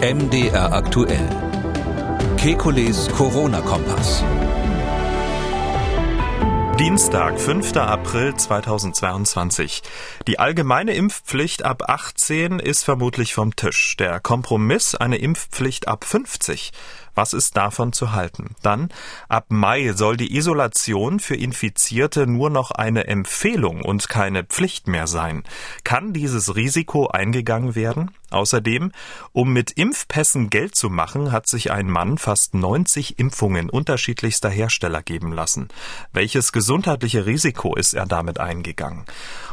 MDR aktuell. Kekules Corona-Kompass. Dienstag, 5. April 2022. Die allgemeine Impfpflicht ab 18 ist vermutlich vom Tisch. Der Kompromiss eine Impfpflicht ab 50. Was ist davon zu halten? Dann, ab Mai soll die Isolation für Infizierte nur noch eine Empfehlung und keine Pflicht mehr sein. Kann dieses Risiko eingegangen werden? Außerdem, um mit Impfpässen Geld zu machen, hat sich ein Mann fast 90 Impfungen unterschiedlichster Hersteller geben lassen. Welches gesundheitliche Risiko ist er damit eingegangen?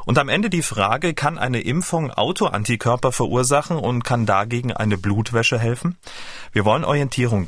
Und am Ende die Frage, kann eine Impfung Autoantikörper verursachen und kann dagegen eine Blutwäsche helfen? Wir wollen Orientierung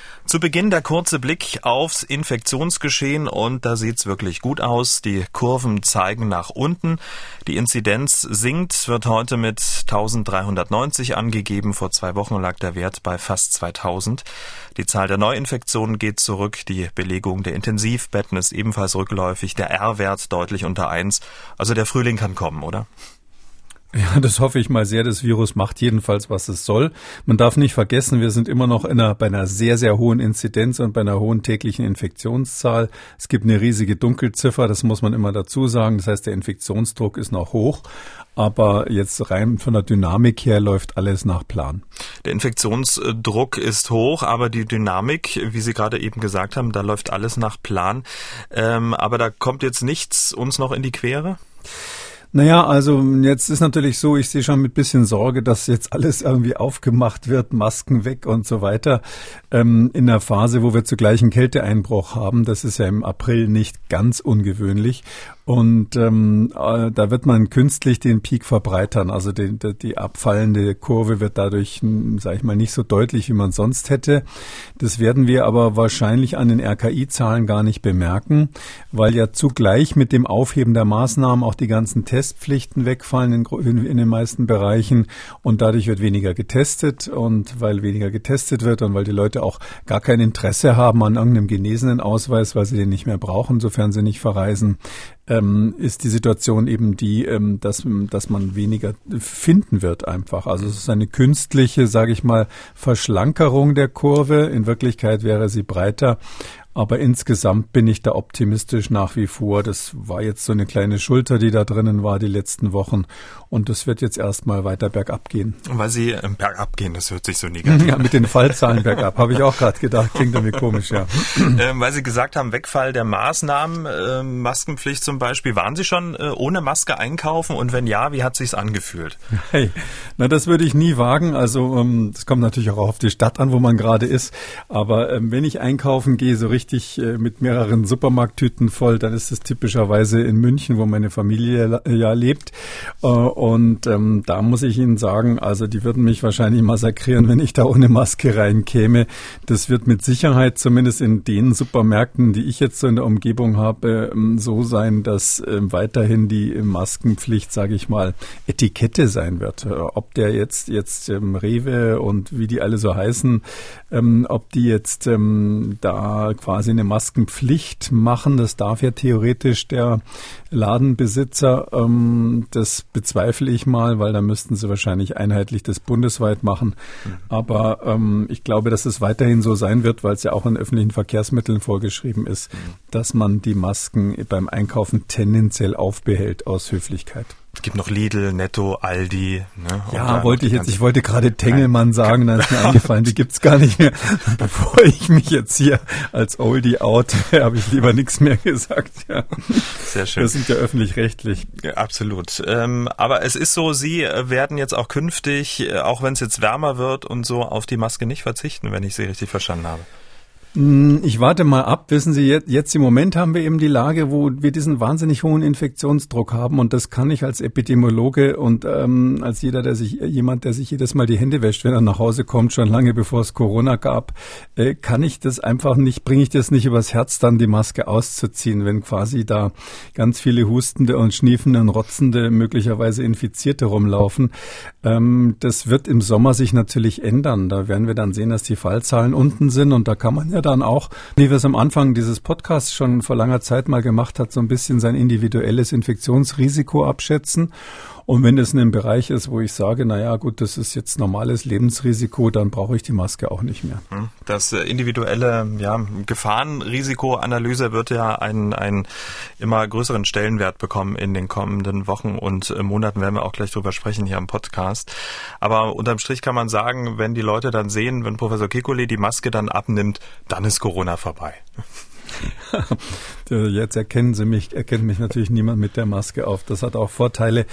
Zu Beginn der kurze Blick aufs Infektionsgeschehen und da sieht's wirklich gut aus. Die Kurven zeigen nach unten. Die Inzidenz sinkt, wird heute mit 1390 angegeben. Vor zwei Wochen lag der Wert bei fast 2000. Die Zahl der Neuinfektionen geht zurück. Die Belegung der Intensivbetten ist ebenfalls rückläufig. Der R-Wert deutlich unter 1. Also der Frühling kann kommen, oder? Ja, das hoffe ich mal sehr. Das Virus macht jedenfalls, was es soll. Man darf nicht vergessen, wir sind immer noch einer, bei einer sehr, sehr hohen Inzidenz und bei einer hohen täglichen Infektionszahl. Es gibt eine riesige Dunkelziffer, das muss man immer dazu sagen. Das heißt, der Infektionsdruck ist noch hoch. Aber jetzt rein von der Dynamik her läuft alles nach Plan. Der Infektionsdruck ist hoch, aber die Dynamik, wie Sie gerade eben gesagt haben, da läuft alles nach Plan. Ähm, aber da kommt jetzt nichts uns noch in die Quere? Naja, also jetzt ist natürlich so, ich sehe schon mit bisschen Sorge, dass jetzt alles irgendwie aufgemacht wird, Masken weg und so weiter, ähm, in der Phase, wo wir zugleich einen Kälteeinbruch haben. Das ist ja im April nicht ganz ungewöhnlich. Und ähm, äh, da wird man künstlich den Peak verbreitern. Also die, die abfallende Kurve wird dadurch, hm, sage ich mal, nicht so deutlich, wie man sonst hätte. Das werden wir aber wahrscheinlich an den RKI-Zahlen gar nicht bemerken, weil ja zugleich mit dem Aufheben der Maßnahmen auch die ganzen Testpflichten wegfallen in, in, in den meisten Bereichen und dadurch wird weniger getestet und weil weniger getestet wird und weil die Leute auch gar kein Interesse haben an irgendeinem genesenen Ausweis, weil sie den nicht mehr brauchen, sofern sie nicht verreisen, ähm, ist die Situation eben die, ähm, dass, dass man weniger finden wird einfach. Also es ist eine künstliche, sage ich mal, Verschlankerung der Kurve. In Wirklichkeit wäre sie breiter. Aber insgesamt bin ich da optimistisch nach wie vor. Das war jetzt so eine kleine Schulter, die da drinnen war die letzten Wochen. Und das wird jetzt erstmal weiter bergab gehen. Weil Sie äh, bergab gehen, das hört sich so negativ an. Ja, mit den Fallzahlen bergab, habe ich auch gerade gedacht. Klingt irgendwie komisch, ja. Ähm, weil Sie gesagt haben, Wegfall der Maßnahmen, äh, Maskenpflicht zum Beispiel. Waren Sie schon äh, ohne Maske einkaufen? Und wenn ja, wie hat sich's angefühlt? Hey, na, das würde ich nie wagen. Also, ähm, das kommt natürlich auch auf die Stadt an, wo man gerade ist. Aber ähm, wenn ich einkaufen gehe, so richtig richtig äh, mit mehreren Supermarkttüten voll, dann ist es typischerweise in München, wo meine Familie ja lebt. Äh, und ähm, da muss ich Ihnen sagen, also die würden mich wahrscheinlich massakrieren, wenn ich da ohne Maske reinkäme. Das wird mit Sicherheit zumindest in den Supermärkten, die ich jetzt so in der Umgebung habe, ähm, so sein, dass ähm, weiterhin die Maskenpflicht, sage ich mal, Etikette sein wird. Äh, ob der jetzt jetzt ähm, Rewe und wie die alle so heißen, ähm, ob die jetzt ähm, da quasi eine Maskenpflicht machen. Das darf ja theoretisch der Ladenbesitzer. Ähm, das bezweifle ich mal, weil da müssten sie wahrscheinlich einheitlich das bundesweit machen. Mhm. Aber ähm, ich glaube, dass es weiterhin so sein wird, weil es ja auch in öffentlichen Verkehrsmitteln vorgeschrieben ist, mhm. dass man die Masken beim Einkaufen tendenziell aufbehält aus Höflichkeit. Es gibt noch Lidl, Netto, Aldi. Ne? Ja, wollte ich jetzt. Ich wollte gerade Tengelmann sagen, dann ist mir eingefallen, die gibt's gar nicht mehr. Bevor ich mich jetzt hier als Oldie out, habe ich lieber nichts mehr gesagt. Ja. Sehr schön. Wir sind ja öffentlich-rechtlich. Ja, absolut. Ähm, aber es ist so, Sie werden jetzt auch künftig, äh, auch wenn es jetzt wärmer wird und so, auf die Maske nicht verzichten, wenn ich Sie richtig verstanden habe. Hm, ich warte mal ab. Wissen Sie, jetzt, jetzt im Moment haben wir eben die Lage, wo wir diesen wahnsinnig hohen Infektionsdruck haben und das kann ich als Epidemiologe und ähm, als jeder, der sich jemand, der sich jedes Mal die Hände wäscht, wenn er nach Hause kommt, schon lange bevor es Corona gab, äh, kann ich das einfach nicht, bringe ich das nicht übers Herz, dann die Maske auszuziehen, wenn quasi da ganz viele Hustende und Schniefende und Rotzende, möglicherweise Infizierte rumlaufen. Ähm, das wird im Sommer sich natürlich ändern. Da werden wir dann sehen, dass die Fallzahlen unten sind und da kann man ja dann auch, wie wir es am Anfang dieses Podcasts schon vor langer Zeit mal gemacht hat, so ein bisschen sein individuelles Infektionsrisiko abschätzen. Und wenn es in einem Bereich ist, wo ich sage, na ja, gut, das ist jetzt normales Lebensrisiko, dann brauche ich die Maske auch nicht mehr. Hm. Das äh, individuelle ja, Gefahrenrisikoanalyse wird ja einen, einen immer größeren Stellenwert bekommen in den kommenden Wochen und äh, Monaten. Werden wir auch gleich drüber sprechen hier im Podcast. Aber unterm Strich kann man sagen, wenn die Leute dann sehen, wenn Professor Kekulé die Maske dann abnimmt, dann ist Corona vorbei. Jetzt erkennen Sie mich, erkennt mich natürlich niemand mit der Maske auf. Das hat auch Vorteile.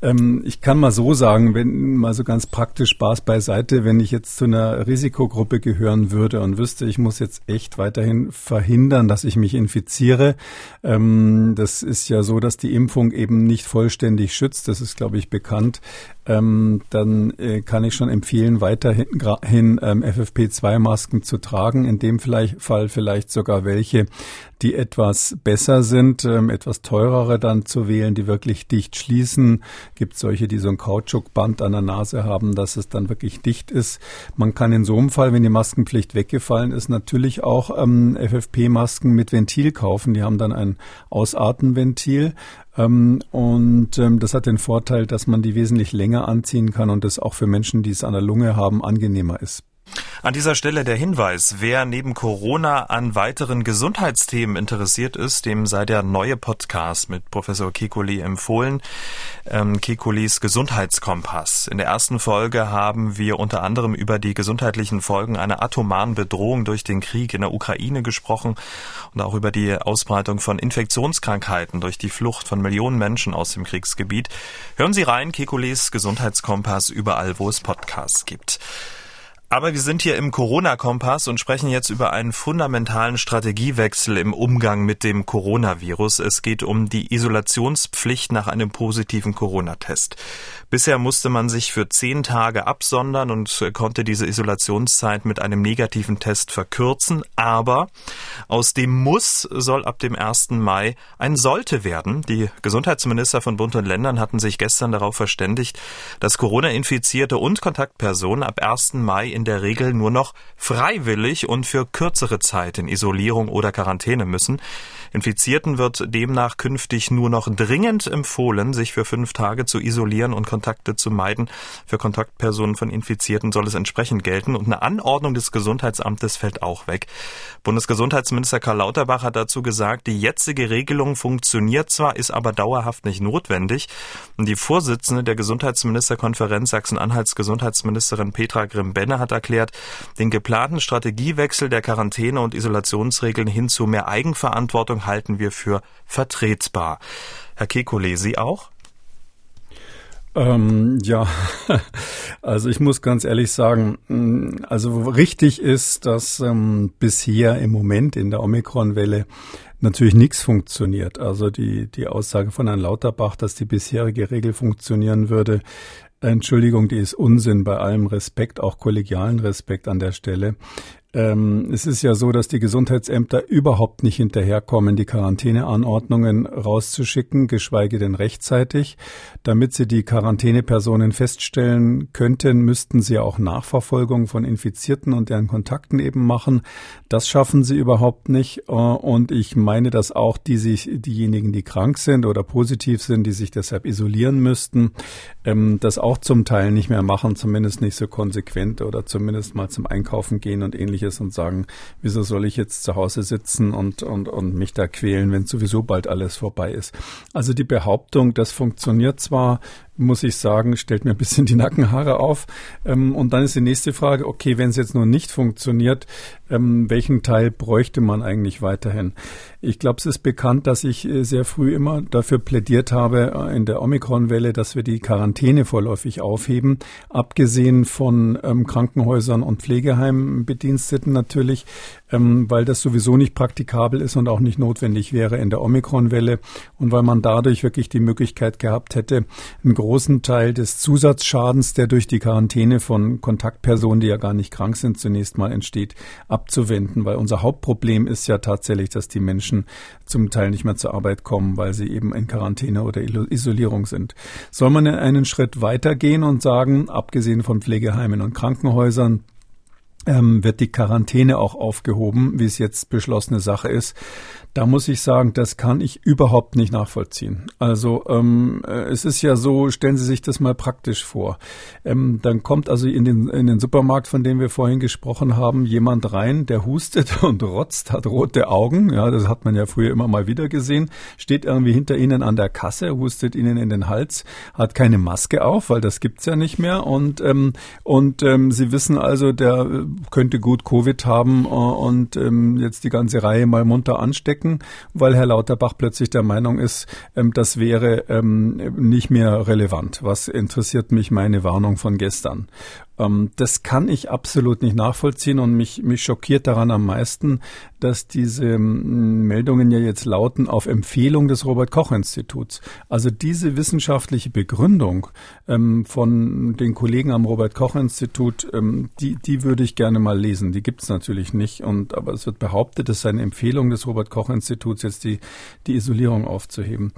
Ähm, ich kann mal so sagen, wenn mal so ganz praktisch Spaß beiseite, wenn ich jetzt zu einer Risikogruppe gehören würde und wüsste, ich muss jetzt echt weiterhin verhindern, dass ich mich infiziere. Ähm, das ist ja so, dass die Impfung eben nicht vollständig schützt. Das ist, glaube ich, bekannt. Ähm, dann äh, kann ich schon empfehlen, weiterhin ähm, FFP2-Masken zu tragen. In dem vielleicht, Fall vielleicht sogar welche, die etwas besser sind, ähm, etwas teurere dann zu wählen, die wirklich dicht schließen. Gibt solche, die so ein Kautschukband an der Nase haben, dass es dann wirklich dicht ist. Man kann in so einem Fall, wenn die Maskenpflicht weggefallen ist, natürlich auch ähm, FFP-Masken mit Ventil kaufen. Die haben dann ein Ausatmenventil. Ähm, und ähm, das hat den Vorteil, dass man die wesentlich länger anziehen kann und das auch für Menschen, die es an der Lunge haben, angenehmer ist. An dieser Stelle der Hinweis, wer neben Corona an weiteren Gesundheitsthemen interessiert ist, dem sei der neue Podcast mit Professor Kekuli empfohlen, ähm, Kekulis Gesundheitskompass. In der ersten Folge haben wir unter anderem über die gesundheitlichen Folgen einer atomaren Bedrohung durch den Krieg in der Ukraine gesprochen und auch über die Ausbreitung von Infektionskrankheiten durch die Flucht von Millionen Menschen aus dem Kriegsgebiet. Hören Sie rein, Kekulis Gesundheitskompass überall, wo es Podcasts gibt. Aber wir sind hier im Corona-Kompass und sprechen jetzt über einen fundamentalen Strategiewechsel im Umgang mit dem Coronavirus. Es geht um die Isolationspflicht nach einem positiven Corona-Test. Bisher musste man sich für zehn Tage absondern und konnte diese Isolationszeit mit einem negativen Test verkürzen. Aber aus dem Muss soll ab dem 1. Mai ein Sollte werden. Die Gesundheitsminister von Bund und Ländern hatten sich gestern darauf verständigt, dass Corona-Infizierte und Kontaktpersonen ab 1. Mai in der Regel nur noch freiwillig und für kürzere Zeit in Isolierung oder Quarantäne müssen. Infizierten wird demnach künftig nur noch dringend empfohlen, sich für fünf Tage zu isolieren und Kontakte zu meiden. Für Kontaktpersonen von Infizierten soll es entsprechend gelten und eine Anordnung des Gesundheitsamtes fällt auch weg. Bundesgesundheitsminister Karl Lauterbach hat dazu gesagt, die jetzige Regelung funktioniert zwar, ist aber dauerhaft nicht notwendig. Und die Vorsitzende der Gesundheitsministerkonferenz Sachsen-Anhalts Gesundheitsministerin Petra Grimm-Benne hat erklärt, den geplanten Strategiewechsel der Quarantäne- und Isolationsregeln hin zu mehr Eigenverantwortung halten wir für vertretbar. Herr Kekulé, Sie auch? Ähm, ja, also ich muss ganz ehrlich sagen, mm, also richtig ist, dass ähm, bisher im Moment in der Omikron-Welle natürlich nichts funktioniert. Also die, die Aussage von Herrn Lauterbach, dass die bisherige Regel funktionieren würde, Entschuldigung, die ist Unsinn bei allem Respekt, auch kollegialen Respekt an der Stelle. Ähm, es ist ja so, dass die Gesundheitsämter überhaupt nicht hinterherkommen, die Quarantäneanordnungen rauszuschicken, geschweige denn rechtzeitig. Damit sie die Quarantänepersonen feststellen könnten, müssten sie auch Nachverfolgung von Infizierten und deren Kontakten eben machen. Das schaffen sie überhaupt nicht. Äh, und ich meine, dass auch die sich, diejenigen, die krank sind oder positiv sind, die sich deshalb isolieren müssten, ähm, das auch zum Teil nicht mehr machen, zumindest nicht so konsequent oder zumindest mal zum Einkaufen gehen und ähnliches ähnliches und sagen, wieso soll ich jetzt zu Hause sitzen und, und, und mich da quälen, wenn sowieso bald alles vorbei ist. Also die Behauptung, das funktioniert zwar, muss ich sagen, stellt mir ein bisschen die Nackenhaare auf. Ähm, und dann ist die nächste Frage, okay, wenn es jetzt nur nicht funktioniert, ähm, welchen Teil bräuchte man eigentlich weiterhin? Ich glaube, es ist bekannt, dass ich äh, sehr früh immer dafür plädiert habe äh, in der Omikron-Welle, dass wir die Quarantäne vorläufig aufheben. Abgesehen von ähm, Krankenhäusern und Pflegeheimbediensteten natürlich, weil das sowieso nicht praktikabel ist und auch nicht notwendig wäre in der Omikron-Welle und weil man dadurch wirklich die Möglichkeit gehabt hätte, einen großen Teil des Zusatzschadens, der durch die Quarantäne von Kontaktpersonen, die ja gar nicht krank sind, zunächst mal entsteht, abzuwenden, weil unser Hauptproblem ist ja tatsächlich, dass die Menschen zum Teil nicht mehr zur Arbeit kommen, weil sie eben in Quarantäne oder Isolierung sind. Soll man einen Schritt weitergehen und sagen, abgesehen von Pflegeheimen und Krankenhäusern, ähm, wird die Quarantäne auch aufgehoben, wie es jetzt beschlossene Sache ist. Da muss ich sagen, das kann ich überhaupt nicht nachvollziehen. Also ähm, äh, es ist ja so, stellen Sie sich das mal praktisch vor. Ähm, dann kommt also in den, in den Supermarkt, von dem wir vorhin gesprochen haben, jemand rein, der hustet und rotzt, hat rote Augen. Ja, das hat man ja früher immer mal wieder gesehen. Steht irgendwie hinter Ihnen an der Kasse, hustet Ihnen in den Hals, hat keine Maske auf, weil das gibt's ja nicht mehr. Und ähm, und ähm, Sie wissen also, der könnte gut Covid haben äh, und ähm, jetzt die ganze Reihe mal munter anstecken stecken, weil Herr Lauterbach plötzlich der Meinung ist, ähm, das wäre ähm, nicht mehr relevant. Was interessiert mich meine Warnung von gestern? Ähm, das kann ich absolut nicht nachvollziehen und mich, mich schockiert daran am meisten, dass diese ähm, Meldungen ja jetzt lauten auf Empfehlung des Robert Koch Instituts. Also diese wissenschaftliche Begründung ähm, von den Kollegen am Robert Koch Institut, ähm, die, die würde ich gerne mal lesen. Die gibt es natürlich nicht. Und aber es wird behauptet, es sei eine Empfehlung des Robert Koch Instituts, jetzt die, die Isolierung aufzuheben.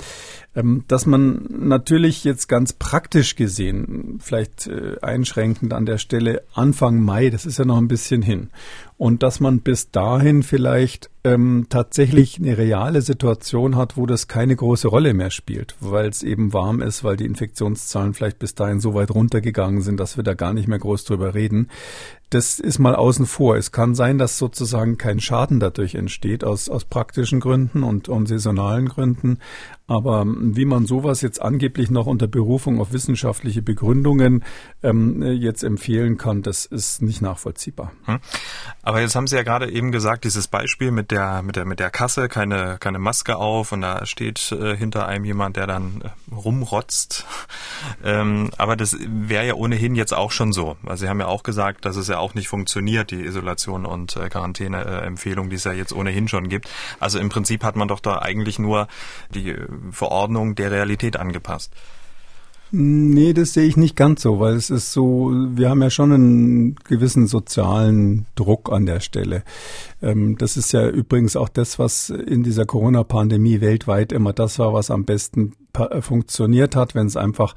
Ähm, dass man natürlich jetzt ganz praktisch gesehen, vielleicht äh, einschränkend an der Stelle Anfang Mai, das ist ja noch ein bisschen hin. Und dass man bis dahin vielleicht ähm, tatsächlich eine reale Situation hat, wo das keine große Rolle mehr spielt, weil es eben warm ist, weil die Infektionszahlen vielleicht bis dahin so weit runtergegangen sind, dass wir da gar nicht mehr groß drüber reden. Das ist mal außen vor. Es kann sein, dass sozusagen kein Schaden dadurch entsteht aus, aus praktischen Gründen und, und saisonalen Gründen. Aber ähm, wie man sowas jetzt angeblich noch unter Berufung auf wissenschaftliche Begründungen ähm, jetzt empfehlen kann, das ist nicht nachvollziehbar. Hm. Aber jetzt haben Sie ja gerade eben gesagt, dieses Beispiel mit der mit der mit der Kasse, keine keine Maske auf und da steht äh, hinter einem jemand, der dann äh, rumrotzt. ähm, aber das wäre ja ohnehin jetzt auch schon so. Also Sie haben ja auch gesagt, dass es ja auch nicht funktioniert, die Isolation und äh, Quarantäneempfehlung, die es ja jetzt ohnehin schon gibt. Also im Prinzip hat man doch da eigentlich nur die Verordnung der Realität angepasst. Nee, das sehe ich nicht ganz so, weil es ist so, wir haben ja schon einen gewissen sozialen Druck an der Stelle. Ähm, das ist ja übrigens auch das, was in dieser Corona-Pandemie weltweit immer das war, was am besten funktioniert hat, wenn es einfach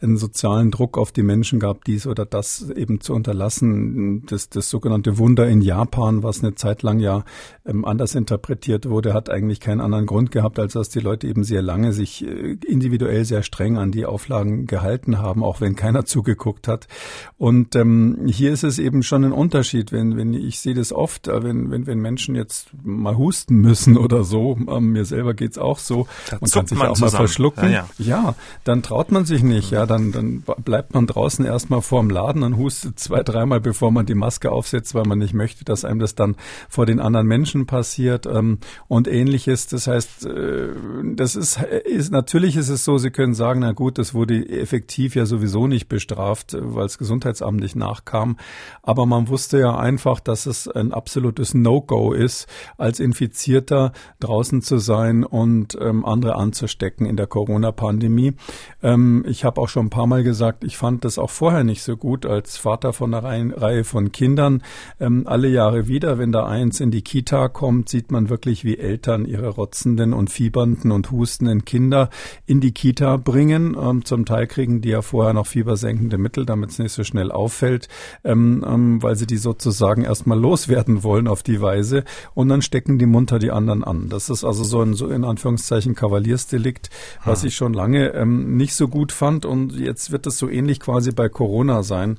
einen sozialen Druck auf die Menschen gab, dies oder das eben zu unterlassen. Das, das sogenannte Wunder in Japan, was eine Zeit lang ja ähm, anders interpretiert wurde, hat eigentlich keinen anderen Grund gehabt, als dass die Leute eben sehr lange sich äh, individuell sehr streng an die Auflagen gehalten haben, auch wenn keiner zugeguckt hat. Und ähm, hier ist es eben schon ein Unterschied, wenn, wenn ich sehe das oft, äh, wenn, wenn, wenn Menschen jetzt mal husten müssen oder so, ähm, mir selber geht's auch so, da man kann sich auch zusammen. mal verschlucken gucken. Ja, ja. ja, dann traut man sich nicht. Ja, dann, dann bleibt man draußen erstmal vorm Laden und hustet zwei, dreimal, bevor man die Maske aufsetzt, weil man nicht möchte, dass einem das dann vor den anderen Menschen passiert ähm, und ähnliches. Das heißt, äh, das ist, ist, natürlich ist es so, Sie können sagen, na gut, das wurde effektiv ja sowieso nicht bestraft, weil das Gesundheitsamt nicht nachkam. Aber man wusste ja einfach, dass es ein absolutes No-Go ist, als Infizierter draußen zu sein und ähm, andere anzustecken in der Corona Corona-Pandemie. Ähm, ich habe auch schon ein paar Mal gesagt, ich fand das auch vorher nicht so gut als Vater von einer Reihe von Kindern. Ähm, alle Jahre wieder, wenn da eins in die Kita kommt, sieht man wirklich, wie Eltern ihre rotzenden und fiebernden und hustenden Kinder in die Kita bringen. Ähm, zum Teil kriegen die ja vorher noch fiebersenkende Mittel, damit es nicht so schnell auffällt, ähm, ähm, weil sie die sozusagen erstmal loswerden wollen auf die Weise. Und dann stecken die munter die anderen an. Das ist also so ein, so in Anführungszeichen Kavaliersdelikt, was was ich schon lange ähm, nicht so gut fand. Und jetzt wird es so ähnlich quasi bei Corona sein.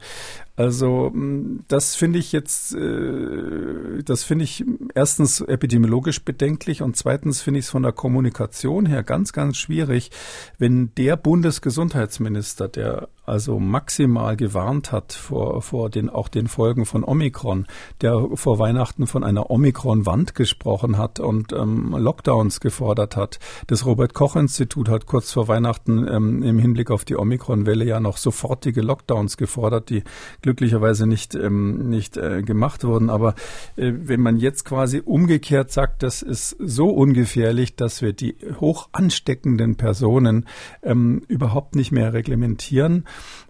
Also mm, das finde ich jetzt, äh, das finde ich erstens epidemiologisch bedenklich und zweitens finde ich es von der Kommunikation her ganz, ganz schwierig, wenn der Bundesgesundheitsminister, der also maximal gewarnt hat vor, vor den, auch den Folgen von Omikron, der vor Weihnachten von einer Omikron-Wand gesprochen hat und ähm, Lockdowns gefordert hat. Das Robert-Koch-Institut hat kurz vor Weihnachten ähm, im Hinblick auf die Omikron-Welle ja noch sofortige Lockdowns gefordert, die glücklicherweise nicht, ähm, nicht äh, gemacht wurden. Aber äh, wenn man jetzt quasi umgekehrt sagt, das ist so ungefährlich, dass wir die hoch ansteckenden Personen ähm, überhaupt nicht mehr reglementieren,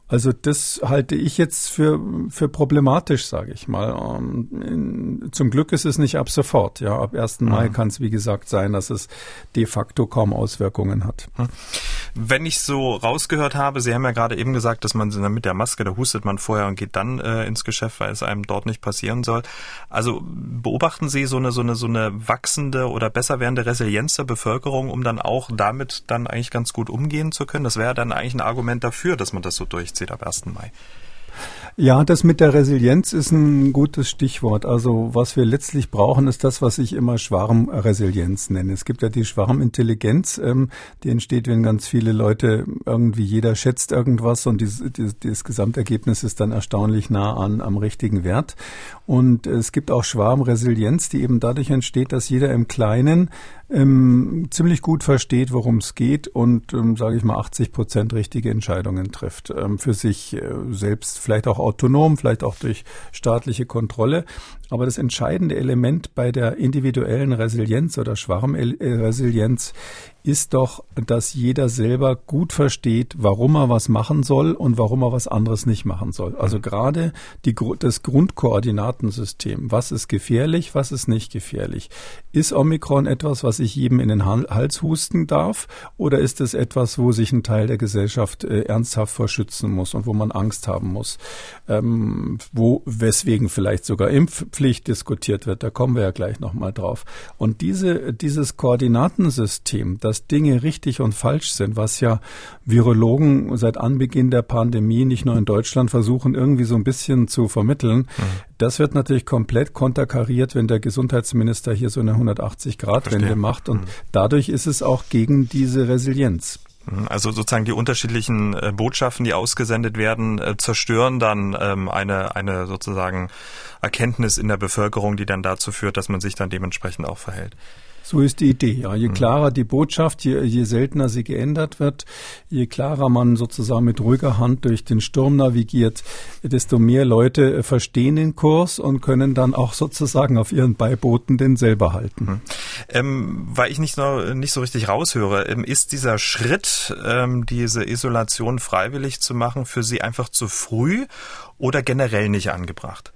also das halte ich jetzt für, für problematisch, sage ich mal. Zum Glück ist es nicht ab sofort. Ja, ab 1. Mhm. Mai kann es, wie gesagt, sein, dass es de facto kaum Auswirkungen hat. Mhm. Wenn ich so rausgehört habe, Sie haben ja gerade eben gesagt, dass man mit der Maske, da hustet man vorher und geht dann äh, ins Geschäft, weil es einem dort nicht passieren soll. Also beobachten Sie so eine, so eine, so eine wachsende oder besser werdende Resilienz der Bevölkerung, um dann auch damit dann eigentlich ganz gut umgehen zu können? Das wäre dann eigentlich ein Argument dafür, dass man das so durchzieht ab 1. Mai. Ja, das mit der Resilienz ist ein gutes Stichwort. Also was wir letztlich brauchen, ist das, was ich immer Schwarmresilienz nenne. Es gibt ja die Schwarmintelligenz, ähm, die entsteht, wenn ganz viele Leute irgendwie jeder schätzt irgendwas und dieses, dieses, dieses Gesamtergebnis ist dann erstaunlich nah an am richtigen Wert. Und es gibt auch Schwarmresilienz, die eben dadurch entsteht, dass jeder im Kleinen ähm, ziemlich gut versteht, worum es geht und, ähm, sage ich mal, 80 Prozent richtige Entscheidungen trifft. Ähm, für sich äh, selbst, vielleicht auch autonom, vielleicht auch durch staatliche Kontrolle. Aber das entscheidende Element bei der individuellen Resilienz oder Schwarmresilienz ist doch, dass jeder selber gut versteht, warum er was machen soll und warum er was anderes nicht machen soll. Also mhm. gerade die, das Grundkoordinatensystem. Was ist gefährlich, was ist nicht gefährlich? Ist Omikron etwas, was ich jedem in den Hals husten darf? Oder ist es etwas, wo sich ein Teil der Gesellschaft äh, ernsthaft vor schützen muss und wo man Angst haben muss? Ähm, wo, weswegen vielleicht sogar Impfpflicht diskutiert wird. Da kommen wir ja gleich nochmal drauf. Und diese, dieses Koordinatensystem, das dass Dinge richtig und falsch sind, was ja Virologen seit Anbeginn der Pandemie nicht nur in Deutschland versuchen, irgendwie so ein bisschen zu vermitteln. Mhm. Das wird natürlich komplett konterkariert, wenn der Gesundheitsminister hier so eine 180-Grad-Wende macht. Und mhm. dadurch ist es auch gegen diese Resilienz. Mhm. Also sozusagen die unterschiedlichen äh, Botschaften, die ausgesendet werden, äh, zerstören dann ähm, eine, eine sozusagen Erkenntnis in der Bevölkerung, die dann dazu führt, dass man sich dann dementsprechend auch verhält. So ist die Idee. Ja. Je mhm. klarer die Botschaft, je, je seltener sie geändert wird, je klarer man sozusagen mit ruhiger Hand durch den Sturm navigiert, desto mehr Leute äh, verstehen den Kurs und können dann auch sozusagen auf ihren Beibooten den selber halten. Mhm. Ähm, weil ich nicht, noch, nicht so richtig raushöre, ähm, ist dieser Schritt, ähm, diese Isolation freiwillig zu machen, für Sie einfach zu früh oder generell nicht angebracht?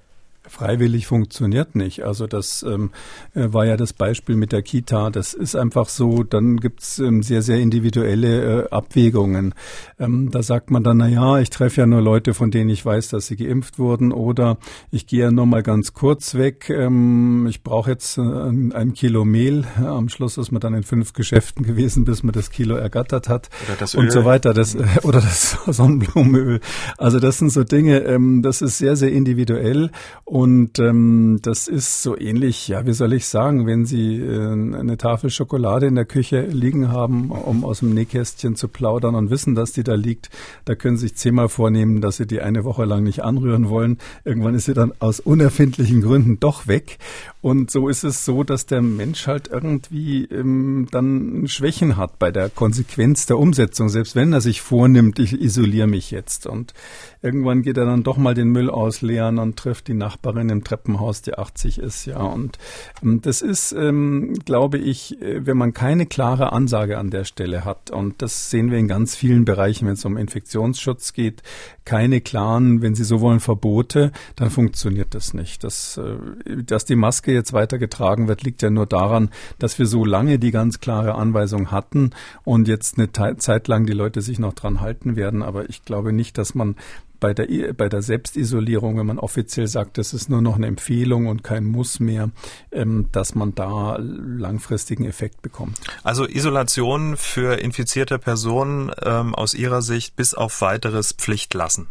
Freiwillig funktioniert nicht. Also das ähm, äh, war ja das Beispiel mit der Kita. Das ist einfach so, dann gibt's ähm, sehr, sehr individuelle äh, Abwägungen. Ähm, da sagt man dann, na ja, ich treffe ja nur Leute, von denen ich weiß, dass sie geimpft wurden oder ich gehe ja nur mal ganz kurz weg. Ähm, ich brauche jetzt äh, ein Kilo Mehl. Am Schluss ist man dann in fünf Geschäften gewesen, bis man das Kilo ergattert hat oder das und so weiter. Das, äh, oder das Sonnenblumenöl. Also das sind so Dinge, ähm, das ist sehr, sehr individuell und ähm, das ist so ähnlich, ja, wie soll ich sagen, wenn Sie äh, eine Tafel Schokolade in der Küche liegen haben, um aus dem Nähkästchen zu plaudern und wissen, dass die da liegt, da können Sie sich zehnmal vornehmen, dass Sie die eine Woche lang nicht anrühren wollen. Irgendwann ist sie dann aus unerfindlichen Gründen doch weg. Und so ist es so, dass der Mensch halt irgendwie ähm, dann Schwächen hat bei der Konsequenz der Umsetzung, selbst wenn er sich vornimmt, ich isoliere mich jetzt. Und irgendwann geht er dann doch mal den Müll ausleeren und trifft die Nachbarin im Treppenhaus, die 80 ist, ja. Und ähm, das ist, ähm, glaube ich, äh, wenn man keine klare Ansage an der Stelle hat, und das sehen wir in ganz vielen Bereichen, wenn es um Infektionsschutz geht, keine klaren, wenn Sie so wollen, Verbote, dann funktioniert das nicht. Das, äh, dass die Maske jetzt weitergetragen wird, liegt ja nur daran, dass wir so lange die ganz klare Anweisung hatten und jetzt eine Zeit lang die Leute sich noch dran halten werden. Aber ich glaube nicht, dass man bei der, bei der Selbstisolierung, wenn man offiziell sagt, das ist nur noch eine Empfehlung und kein Muss mehr, ähm, dass man da langfristigen Effekt bekommt. Also Isolation für infizierte Personen ähm, aus Ihrer Sicht bis auf weiteres Pflicht lassen.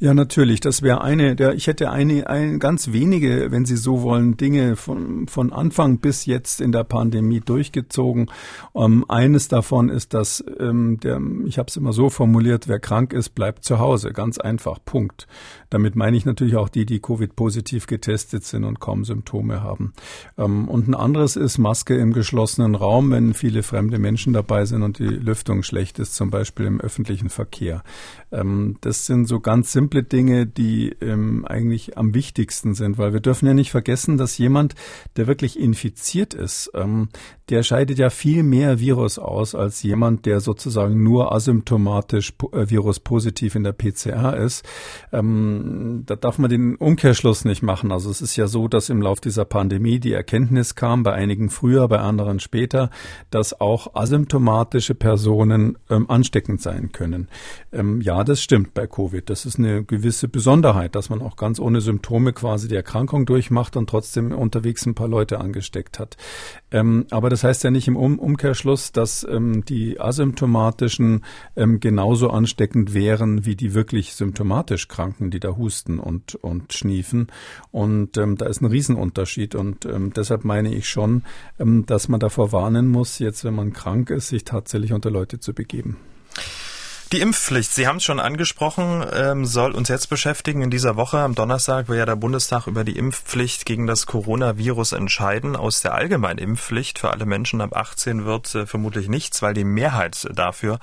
Ja, natürlich. Das wäre eine der, ich hätte eine, ein, ganz wenige, wenn Sie so wollen, Dinge von, von Anfang bis jetzt in der Pandemie durchgezogen. Ähm, eines davon ist, dass ähm, der, ich habe es immer so formuliert, wer krank ist, bleibt zu Hause. Ganz einfach. Punkt. Damit meine ich natürlich auch die, die Covid-positiv getestet sind und kaum Symptome haben. Ähm, und ein anderes ist Maske im geschlossenen Raum, wenn viele fremde Menschen dabei sind und die Lüftung schlecht ist, zum Beispiel im öffentlichen Verkehr. Ähm, das sind so ganz simple Dinge, die ähm, eigentlich am wichtigsten sind, weil wir dürfen ja nicht vergessen, dass jemand, der wirklich infiziert ist, der scheidet ja viel mehr Virus aus als jemand, der sozusagen nur asymptomatisch äh, viruspositiv in der PCR ist. Da darf man den Umkehrschluss nicht machen. Also es ist ja so, dass im Lauf dieser Pandemie die Erkenntnis kam, bei einigen früher, bei anderen später, dass auch asymptomatische Personen ähm, ansteckend sein können. Ähm, ja, das stimmt bei Covid. Das ist eine gewisse Besonderheit, dass man auch ganz ohne Symptome quasi die Erkrankung durchmacht und trotzdem unterwegs ein paar Leute angesteckt hat. Ähm, aber das heißt ja nicht im um Umkehrschluss, dass ähm, die asymptomatischen ähm, genauso ansteckend wären wie die wirklich symptomatisch Kranken, die da husten und, und schniefen. Und ähm, da ist ein Riesenunterschied. Und ähm, deshalb meine ich schon, ähm, dass man davor warnen muss, jetzt wenn man krank ist, sich tatsächlich unter Leute zu begeben. Die Impfpflicht, Sie haben es schon angesprochen, ähm, soll uns jetzt beschäftigen. In dieser Woche am Donnerstag will ja der Bundestag über die Impfpflicht gegen das Coronavirus entscheiden. Aus der allgemeinen Impfpflicht für alle Menschen ab 18 wird äh, vermutlich nichts, weil die Mehrheit dafür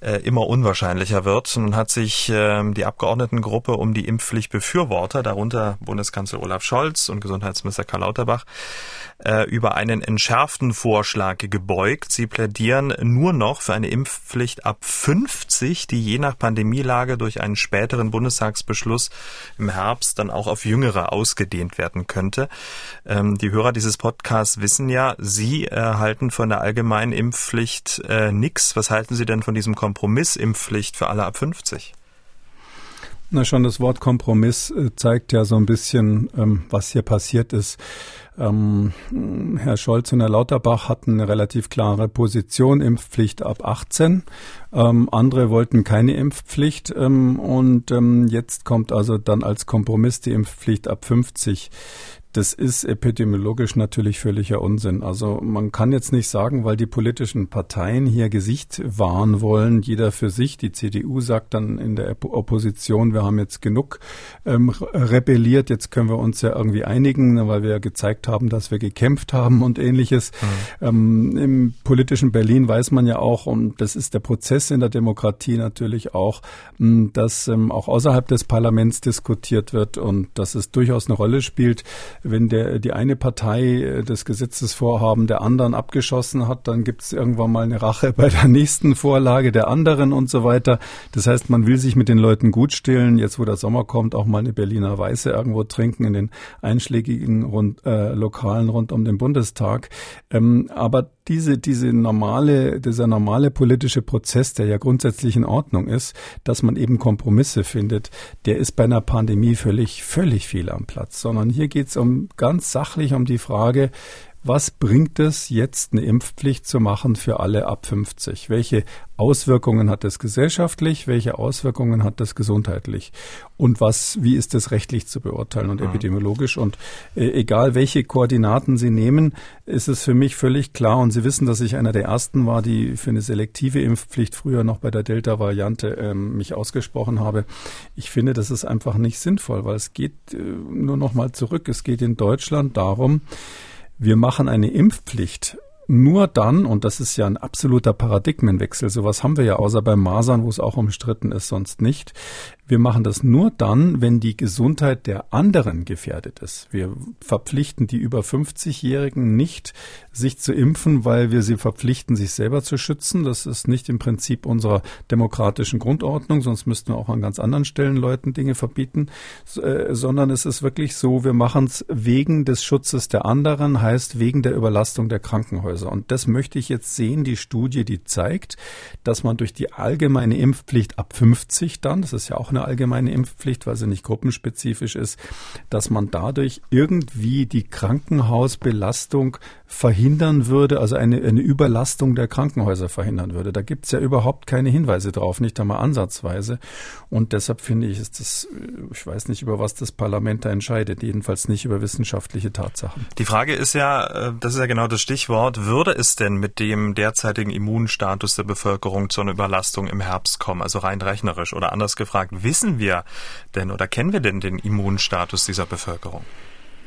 äh, immer unwahrscheinlicher wird. Nun hat sich äh, die Abgeordnetengruppe um die Impfpflicht Befürworter, darunter Bundeskanzler Olaf Scholz und Gesundheitsminister Karl Lauterbach, äh, über einen entschärften Vorschlag gebeugt. Sie plädieren nur noch für eine Impfpflicht ab 50, die je nach Pandemielage durch einen späteren Bundestagsbeschluss im Herbst dann auch auf Jüngere ausgedehnt werden könnte. Ähm, die Hörer dieses Podcasts wissen ja, Sie erhalten von der allgemeinen Impfpflicht äh, nichts. Was halten Sie denn von diesem Kompromiss Impfpflicht für alle ab 50? Na, schon das Wort Kompromiss äh, zeigt ja so ein bisschen, ähm, was hier passiert ist. Ähm, Herr Scholz und Herr Lauterbach hatten eine relativ klare Position, Impfpflicht ab 18. Ähm, andere wollten keine Impfpflicht und jetzt kommt also dann als Kompromiss die Impfpflicht ab 50. Das ist epidemiologisch natürlich völliger Unsinn. Also man kann jetzt nicht sagen, weil die politischen Parteien hier Gesicht wahren wollen, jeder für sich. Die CDU sagt dann in der Opposition, wir haben jetzt genug ähm, rebelliert, jetzt können wir uns ja irgendwie einigen, weil wir ja gezeigt haben, dass wir gekämpft haben und ähnliches. Mhm. Ähm, Im politischen Berlin weiß man ja auch, und das ist der Prozess in der Demokratie natürlich auch, dass ähm, auch außerhalb des Parlaments diskutiert wird und dass es durchaus eine Rolle spielt, wenn der, die eine Partei äh, das Gesetzesvorhaben der anderen abgeschossen hat, dann gibt es irgendwann mal eine Rache bei der nächsten Vorlage der anderen und so weiter. Das heißt, man will sich mit den Leuten gut stehlen. Jetzt, wo der Sommer kommt, auch mal eine Berliner Weiße irgendwo trinken in den einschlägigen rund, äh, Lokalen rund um den Bundestag. Ähm, aber diese, diese normale, dieser normale politische Prozess, der ja grundsätzlich in Ordnung ist, dass man eben Kompromisse findet, der ist bei einer Pandemie völlig, völlig fehl am Platz, sondern hier geht es um ganz sachlich um die Frage, was bringt es jetzt, eine Impfpflicht zu machen für alle ab 50? Welche Auswirkungen hat das gesellschaftlich? Welche Auswirkungen hat das gesundheitlich? Und was, wie ist das rechtlich zu beurteilen und. Mhm. epidemiologisch? Und äh, egal welche Koordinaten Sie nehmen, ist es für mich völlig klar. Und Sie wissen, dass ich einer der ersten war, die für eine selektive Impfpflicht früher noch bei der Delta-Variante ähm, mich ausgesprochen habe. Ich finde, das ist einfach nicht sinnvoll, weil es geht äh, nur noch mal zurück. Es geht in Deutschland darum, wir machen eine Impfpflicht nur dann, und das ist ja ein absoluter Paradigmenwechsel, sowas haben wir ja außer beim Masern, wo es auch umstritten ist, sonst nicht. Wir machen das nur dann, wenn die Gesundheit der anderen gefährdet ist. Wir verpflichten die über 50-Jährigen nicht, sich zu impfen, weil wir sie verpflichten, sich selber zu schützen. Das ist nicht im Prinzip unserer demokratischen Grundordnung, sonst müssten wir auch an ganz anderen Stellen Leuten Dinge verbieten, äh, sondern es ist wirklich so, wir machen es wegen des Schutzes der anderen, heißt wegen der Überlastung der Krankenhäuser. Krankenhäuser. Und das möchte ich jetzt sehen, die Studie, die zeigt, dass man durch die allgemeine Impfpflicht ab 50 dann, das ist ja auch eine allgemeine Impfpflicht, weil sie nicht gruppenspezifisch ist, dass man dadurch irgendwie die Krankenhausbelastung verhindern würde, also eine, eine Überlastung der Krankenhäuser verhindern würde. Da gibt es ja überhaupt keine Hinweise drauf, nicht einmal ansatzweise. Und deshalb finde ich, ist das, ich weiß nicht, über was das Parlament da entscheidet, jedenfalls nicht über wissenschaftliche Tatsachen. Die Frage ist ja, äh, das ist ja genau das Stichwort, würde es denn mit dem derzeitigen Immunstatus der Bevölkerung zu einer Überlastung im Herbst kommen, also rein rechnerisch oder anders gefragt, wissen wir denn oder kennen wir denn den Immunstatus dieser Bevölkerung?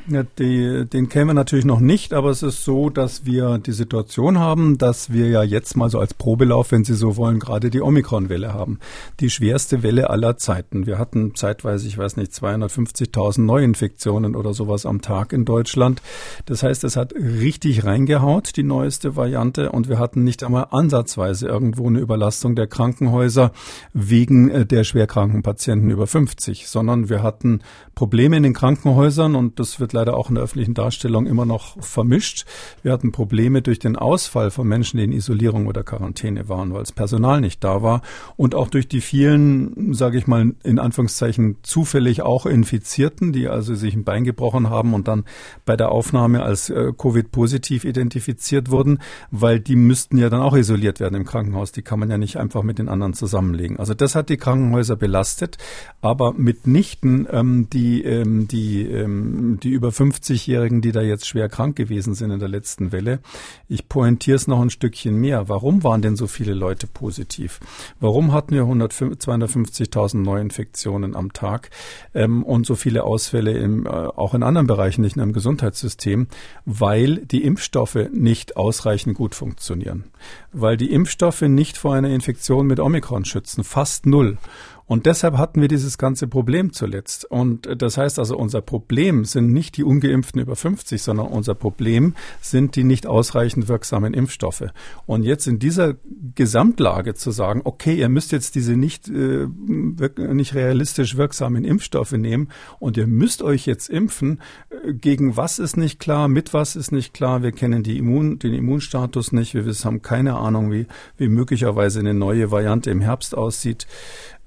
Ja, die, den kennen wir natürlich noch nicht, aber es ist so, dass wir die Situation haben, dass wir ja jetzt mal so als Probelauf, wenn Sie so wollen, gerade die Omikron-Welle haben. Die schwerste Welle aller Zeiten. Wir hatten zeitweise, ich weiß nicht, 250.000 Neuinfektionen oder sowas am Tag in Deutschland. Das heißt, es hat richtig reingehaut, die neueste Variante, und wir hatten nicht einmal ansatzweise irgendwo eine Überlastung der Krankenhäuser wegen äh, der schwerkranken Patienten über 50, sondern wir hatten Probleme in den Krankenhäusern und das wird leider auch in der öffentlichen Darstellung immer noch vermischt. Wir hatten Probleme durch den Ausfall von Menschen, die in Isolierung oder Quarantäne waren, weil das Personal nicht da war und auch durch die vielen, sage ich mal in Anführungszeichen zufällig auch Infizierten, die also sich ein Bein gebrochen haben und dann bei der Aufnahme als äh, Covid-positiv identifiziert wurden, weil die müssten ja dann auch isoliert werden im Krankenhaus. Die kann man ja nicht einfach mit den anderen zusammenlegen. Also das hat die Krankenhäuser belastet, aber mitnichten ähm, die ähm, die ähm, die über 50-Jährigen, die da jetzt schwer krank gewesen sind in der letzten Welle. Ich pointiere es noch ein Stückchen mehr. Warum waren denn so viele Leute positiv? Warum hatten wir 250.000 Neuinfektionen am Tag ähm, und so viele Ausfälle im, äh, auch in anderen Bereichen, nicht nur im Gesundheitssystem? Weil die Impfstoffe nicht ausreichend gut funktionieren. Weil die Impfstoffe nicht vor einer Infektion mit Omikron schützen. Fast null. Und deshalb hatten wir dieses ganze Problem zuletzt. Und das heißt also, unser Problem sind nicht die ungeimpften über 50, sondern unser Problem sind die nicht ausreichend wirksamen Impfstoffe. Und jetzt in dieser Gesamtlage zu sagen, okay, ihr müsst jetzt diese nicht, äh, nicht realistisch wirksamen Impfstoffe nehmen und ihr müsst euch jetzt impfen, äh, gegen was ist nicht klar, mit was ist nicht klar, wir kennen die Immun, den Immunstatus nicht, wir haben keine Ahnung, wie, wie möglicherweise eine neue Variante im Herbst aussieht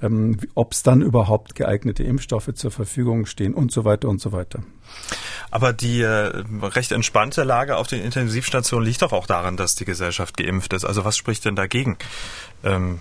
ähm, ob es dann überhaupt geeignete Impfstoffe zur Verfügung stehen und so weiter und so weiter. Aber die äh, recht entspannte Lage auf den Intensivstationen liegt doch auch daran, dass die Gesellschaft geimpft ist. Also was spricht denn dagegen? Ähm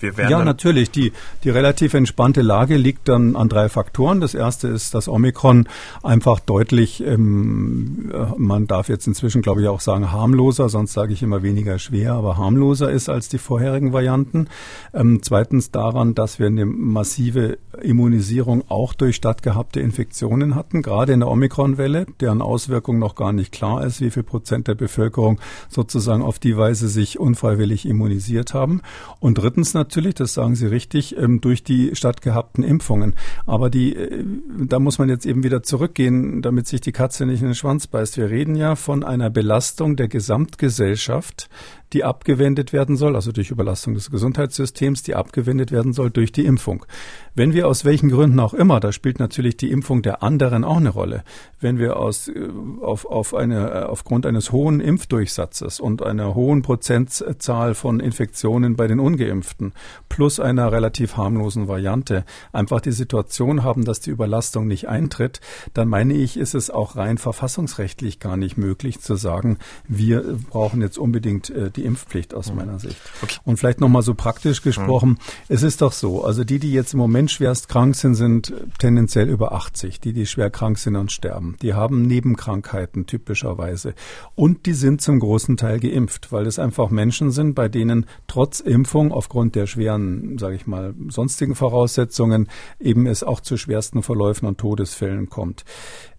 wir werden ja, natürlich. Die, die relativ entspannte Lage liegt dann an drei Faktoren. Das erste ist, dass Omikron einfach deutlich, ähm, äh, man darf jetzt inzwischen, glaube ich, auch sagen, harmloser, sonst sage ich immer weniger schwer, aber harmloser ist als die vorherigen Varianten. Ähm, zweitens daran, dass wir eine massive Immunisierung auch durch stattgehabte Infektionen hatten, gerade in der Omikron-Welle, deren Auswirkung noch gar nicht klar ist, wie viel Prozent der Bevölkerung sozusagen auf die Weise sich unfreiwillig immunisiert haben. Und drittens natürlich, natürlich, das sagen Sie richtig, ähm, durch die stattgehabten Impfungen. Aber die, äh, da muss man jetzt eben wieder zurückgehen, damit sich die Katze nicht in den Schwanz beißt. Wir reden ja von einer Belastung der Gesamtgesellschaft die abgewendet werden soll, also durch Überlastung des Gesundheitssystems, die abgewendet werden soll durch die Impfung. Wenn wir aus welchen Gründen auch immer, da spielt natürlich die Impfung der anderen auch eine Rolle. Wenn wir aus, äh, auf, auf eine, äh, aufgrund eines hohen Impfdurchsatzes und einer hohen Prozentzahl von Infektionen bei den Ungeimpften plus einer relativ harmlosen Variante einfach die Situation haben, dass die Überlastung nicht eintritt, dann meine ich, ist es auch rein verfassungsrechtlich gar nicht möglich zu sagen, wir brauchen jetzt unbedingt äh, die die Impfpflicht aus mhm. meiner Sicht. Okay. Und vielleicht nochmal so praktisch gesprochen, mhm. es ist doch so, also die, die jetzt im Moment schwerst krank sind, sind tendenziell über 80, die, die schwer krank sind und sterben. Die haben Nebenkrankheiten typischerweise. Und die sind zum großen Teil geimpft, weil es einfach Menschen sind, bei denen trotz Impfung aufgrund der schweren, sage ich mal, sonstigen Voraussetzungen eben es auch zu schwersten Verläufen und Todesfällen kommt.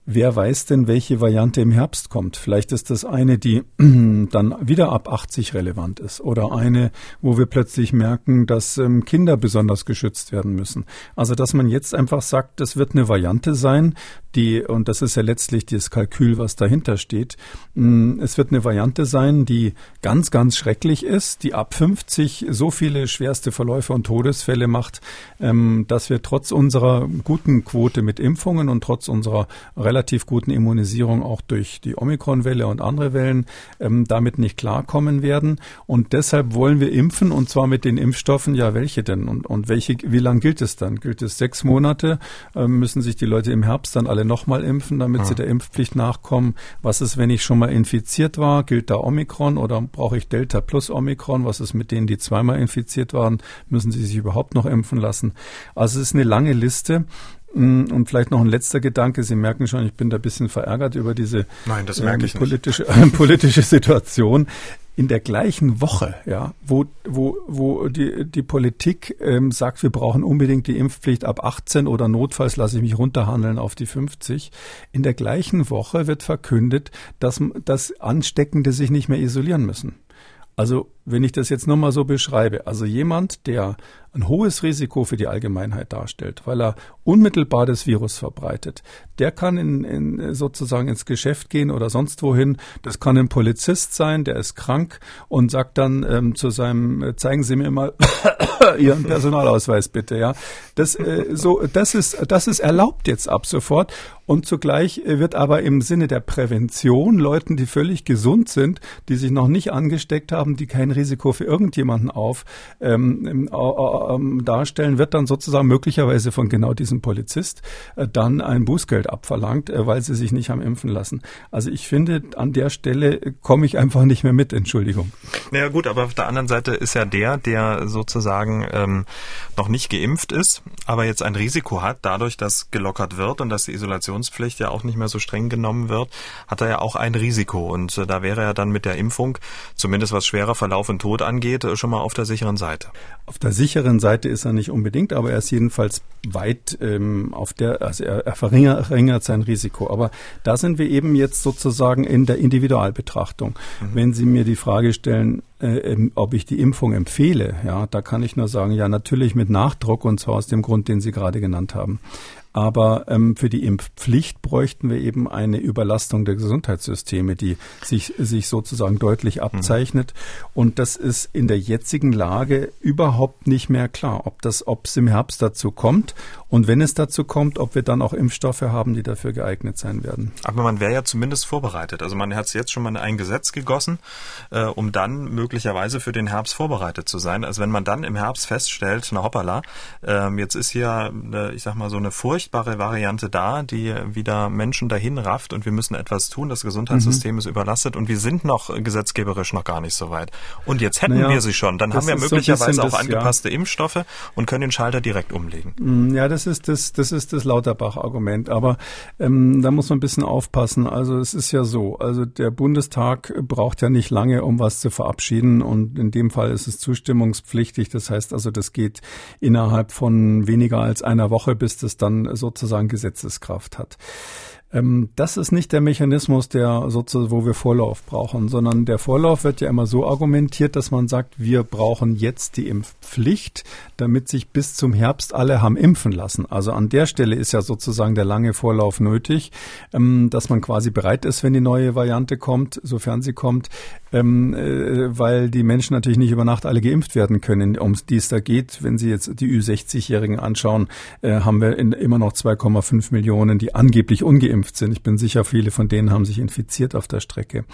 Wer weiß denn, welche Variante im Herbst kommt? Vielleicht ist das eine, die dann wieder ab 80 relevant ist oder eine, wo wir plötzlich merken, dass ähm, Kinder besonders geschützt werden müssen. Also, dass man jetzt einfach sagt, das wird eine Variante sein, die, und das ist ja letztlich das Kalkül, was dahinter steht, mm, es wird eine Variante sein, die ganz, ganz schrecklich ist, die ab 50 so viele schwerste Verläufe und Todesfälle macht, ähm, dass wir trotz unserer guten Quote mit Impfungen und trotz unserer relativ guten Immunisierung auch durch die Omikron-Welle und andere Wellen ähm, damit nicht klarkommen werden. Und deshalb wollen wir impfen und zwar mit den Impfstoffen. Ja, welche denn? Und, und welche, wie lang gilt es dann? Gilt es sechs Monate? Ähm, müssen sich die Leute im Herbst dann alle nochmal impfen, damit ja. sie der Impfpflicht nachkommen? Was ist, wenn ich schon mal infiziert war? Gilt da Omikron oder brauche ich Delta plus Omikron? Was ist mit denen, die zweimal infiziert waren? Müssen sie sich überhaupt noch impfen lassen? Also es ist eine lange Liste. Mm, und vielleicht noch ein letzter Gedanke. Sie merken schon, ich bin da ein bisschen verärgert über diese Nein, ähm, politische, äh, politische Situation. In der gleichen Woche, ja, wo, wo, wo die, die Politik ähm, sagt, wir brauchen unbedingt die Impfpflicht ab 18 oder notfalls lasse ich mich runterhandeln auf die 50. In der gleichen Woche wird verkündet, dass, dass Ansteckende sich nicht mehr isolieren müssen. Also wenn ich das jetzt nochmal so beschreibe, also jemand, der ein hohes Risiko für die Allgemeinheit darstellt, weil er unmittelbar das Virus verbreitet, der kann in, in sozusagen ins Geschäft gehen oder sonst wohin. Das kann ein Polizist sein, der ist krank und sagt dann ähm, zu seinem, äh, zeigen Sie mir mal Ihren Personalausweis bitte, ja. Das, äh, so, das ist, das ist erlaubt jetzt ab sofort. Und zugleich wird aber im Sinne der Prävention Leuten, die völlig gesund sind, die sich noch nicht angesteckt haben, die kein Risiko für irgendjemanden auf ähm, ähm, darstellen, wird dann sozusagen möglicherweise von genau diesem Polizist äh, dann ein Bußgeld abverlangt, äh, weil sie sich nicht haben impfen lassen. Also ich finde, an der Stelle komme ich einfach nicht mehr mit, Entschuldigung. Naja gut, aber auf der anderen Seite ist ja der, der sozusagen ähm, noch nicht geimpft ist, aber jetzt ein Risiko hat, dadurch, dass gelockert wird und dass die Isolationspflicht ja auch nicht mehr so streng genommen wird, hat er ja auch ein Risiko. Und äh, da wäre er dann mit der Impfung, zumindest was schwerer Verlauf und Tod angeht, äh, schon mal auf der sicheren Seite. Auf der sicheren Seite ist er nicht unbedingt, aber er ist jedenfalls weit ähm, auf der, also er, er verringert, verringert sein Risiko. Aber da sind wir eben jetzt sozusagen in der Individualbetrachtung. Mhm. Wenn Sie mir die Frage stellen, äh, ob ich die Impfung empfehle, ja, da kann ich nur sagen, ja, natürlich mit Nachdruck und zwar aus dem Grund, den Sie gerade genannt haben. Aber ähm, für die Impfpflicht bräuchten wir eben eine Überlastung der Gesundheitssysteme, die sich, sich sozusagen deutlich mhm. abzeichnet. Mhm. Und das ist in der jetzigen Lage überhaupt nicht mehr klar, ob das, ob es im Herbst dazu kommt und wenn es dazu kommt, ob wir dann auch Impfstoffe haben, die dafür geeignet sein werden. Aber man wäre ja zumindest vorbereitet. Also man hat jetzt schon mal in ein Gesetz gegossen, äh, um dann möglicherweise für den Herbst vorbereitet zu sein. Also wenn man dann im Herbst feststellt, na hoppala, äh, jetzt ist hier, äh, ich sag mal, so eine furchtbare Variante da, die wieder Menschen dahin rafft und wir müssen etwas tun. Das Gesundheitssystem mhm. ist überlastet und wir sind noch gesetzgeberisch noch gar nicht so weit. Und jetzt hätten naja, wir sie schon. Dann haben wir möglicherweise so auch das, angepasste ja. Impfstoffe und können den Schalter direkt umlegen. Mm, ja, das das ist das, das ist das Lauterbach-Argument. Aber ähm, da muss man ein bisschen aufpassen. Also es ist ja so, also der Bundestag braucht ja nicht lange, um was zu verabschieden. Und in dem Fall ist es zustimmungspflichtig. Das heißt also, das geht innerhalb von weniger als einer Woche, bis das dann sozusagen Gesetzeskraft hat. Ähm, das ist nicht der Mechanismus, der sozusagen, wo wir Vorlauf brauchen, sondern der Vorlauf wird ja immer so argumentiert, dass man sagt, wir brauchen jetzt die Impfpflicht, damit sich bis zum Herbst alle haben impfen lassen. Also an der Stelle ist ja sozusagen der lange Vorlauf nötig, ähm, dass man quasi bereit ist, wenn die neue Variante kommt, sofern sie kommt, ähm, äh, weil die Menschen natürlich nicht über Nacht alle geimpft werden können, um die es da geht. Wenn Sie jetzt die Ü60-Jährigen anschauen, äh, haben wir in, immer noch 2,5 Millionen, die angeblich ungeimpft sind. Ich bin sicher, viele von denen haben sich infiziert auf der Strecke.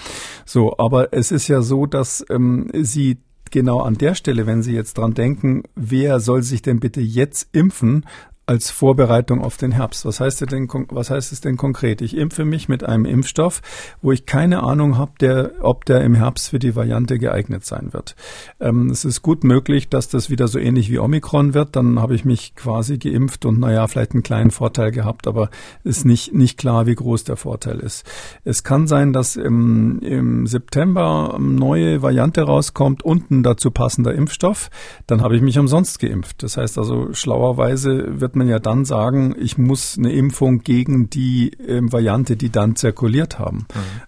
So, aber es ist ja so, dass ähm, Sie genau an der Stelle, wenn Sie jetzt dran denken, wer soll sich denn bitte jetzt impfen, als Vorbereitung auf den Herbst. Was heißt, es denn, was heißt es denn konkret? Ich impfe mich mit einem Impfstoff, wo ich keine Ahnung habe, ob der im Herbst für die Variante geeignet sein wird. Ähm, es ist gut möglich, dass das wieder so ähnlich wie Omikron wird. Dann habe ich mich quasi geimpft und naja, vielleicht einen kleinen Vorteil gehabt, aber ist nicht, nicht klar, wie groß der Vorteil ist. Es kann sein, dass im, im September neue Variante rauskommt und ein dazu passender Impfstoff. Dann habe ich mich umsonst geimpft. Das heißt also, schlauerweise wird man ja dann sagen, ich muss eine Impfung gegen die ähm, Variante, die dann zirkuliert haben,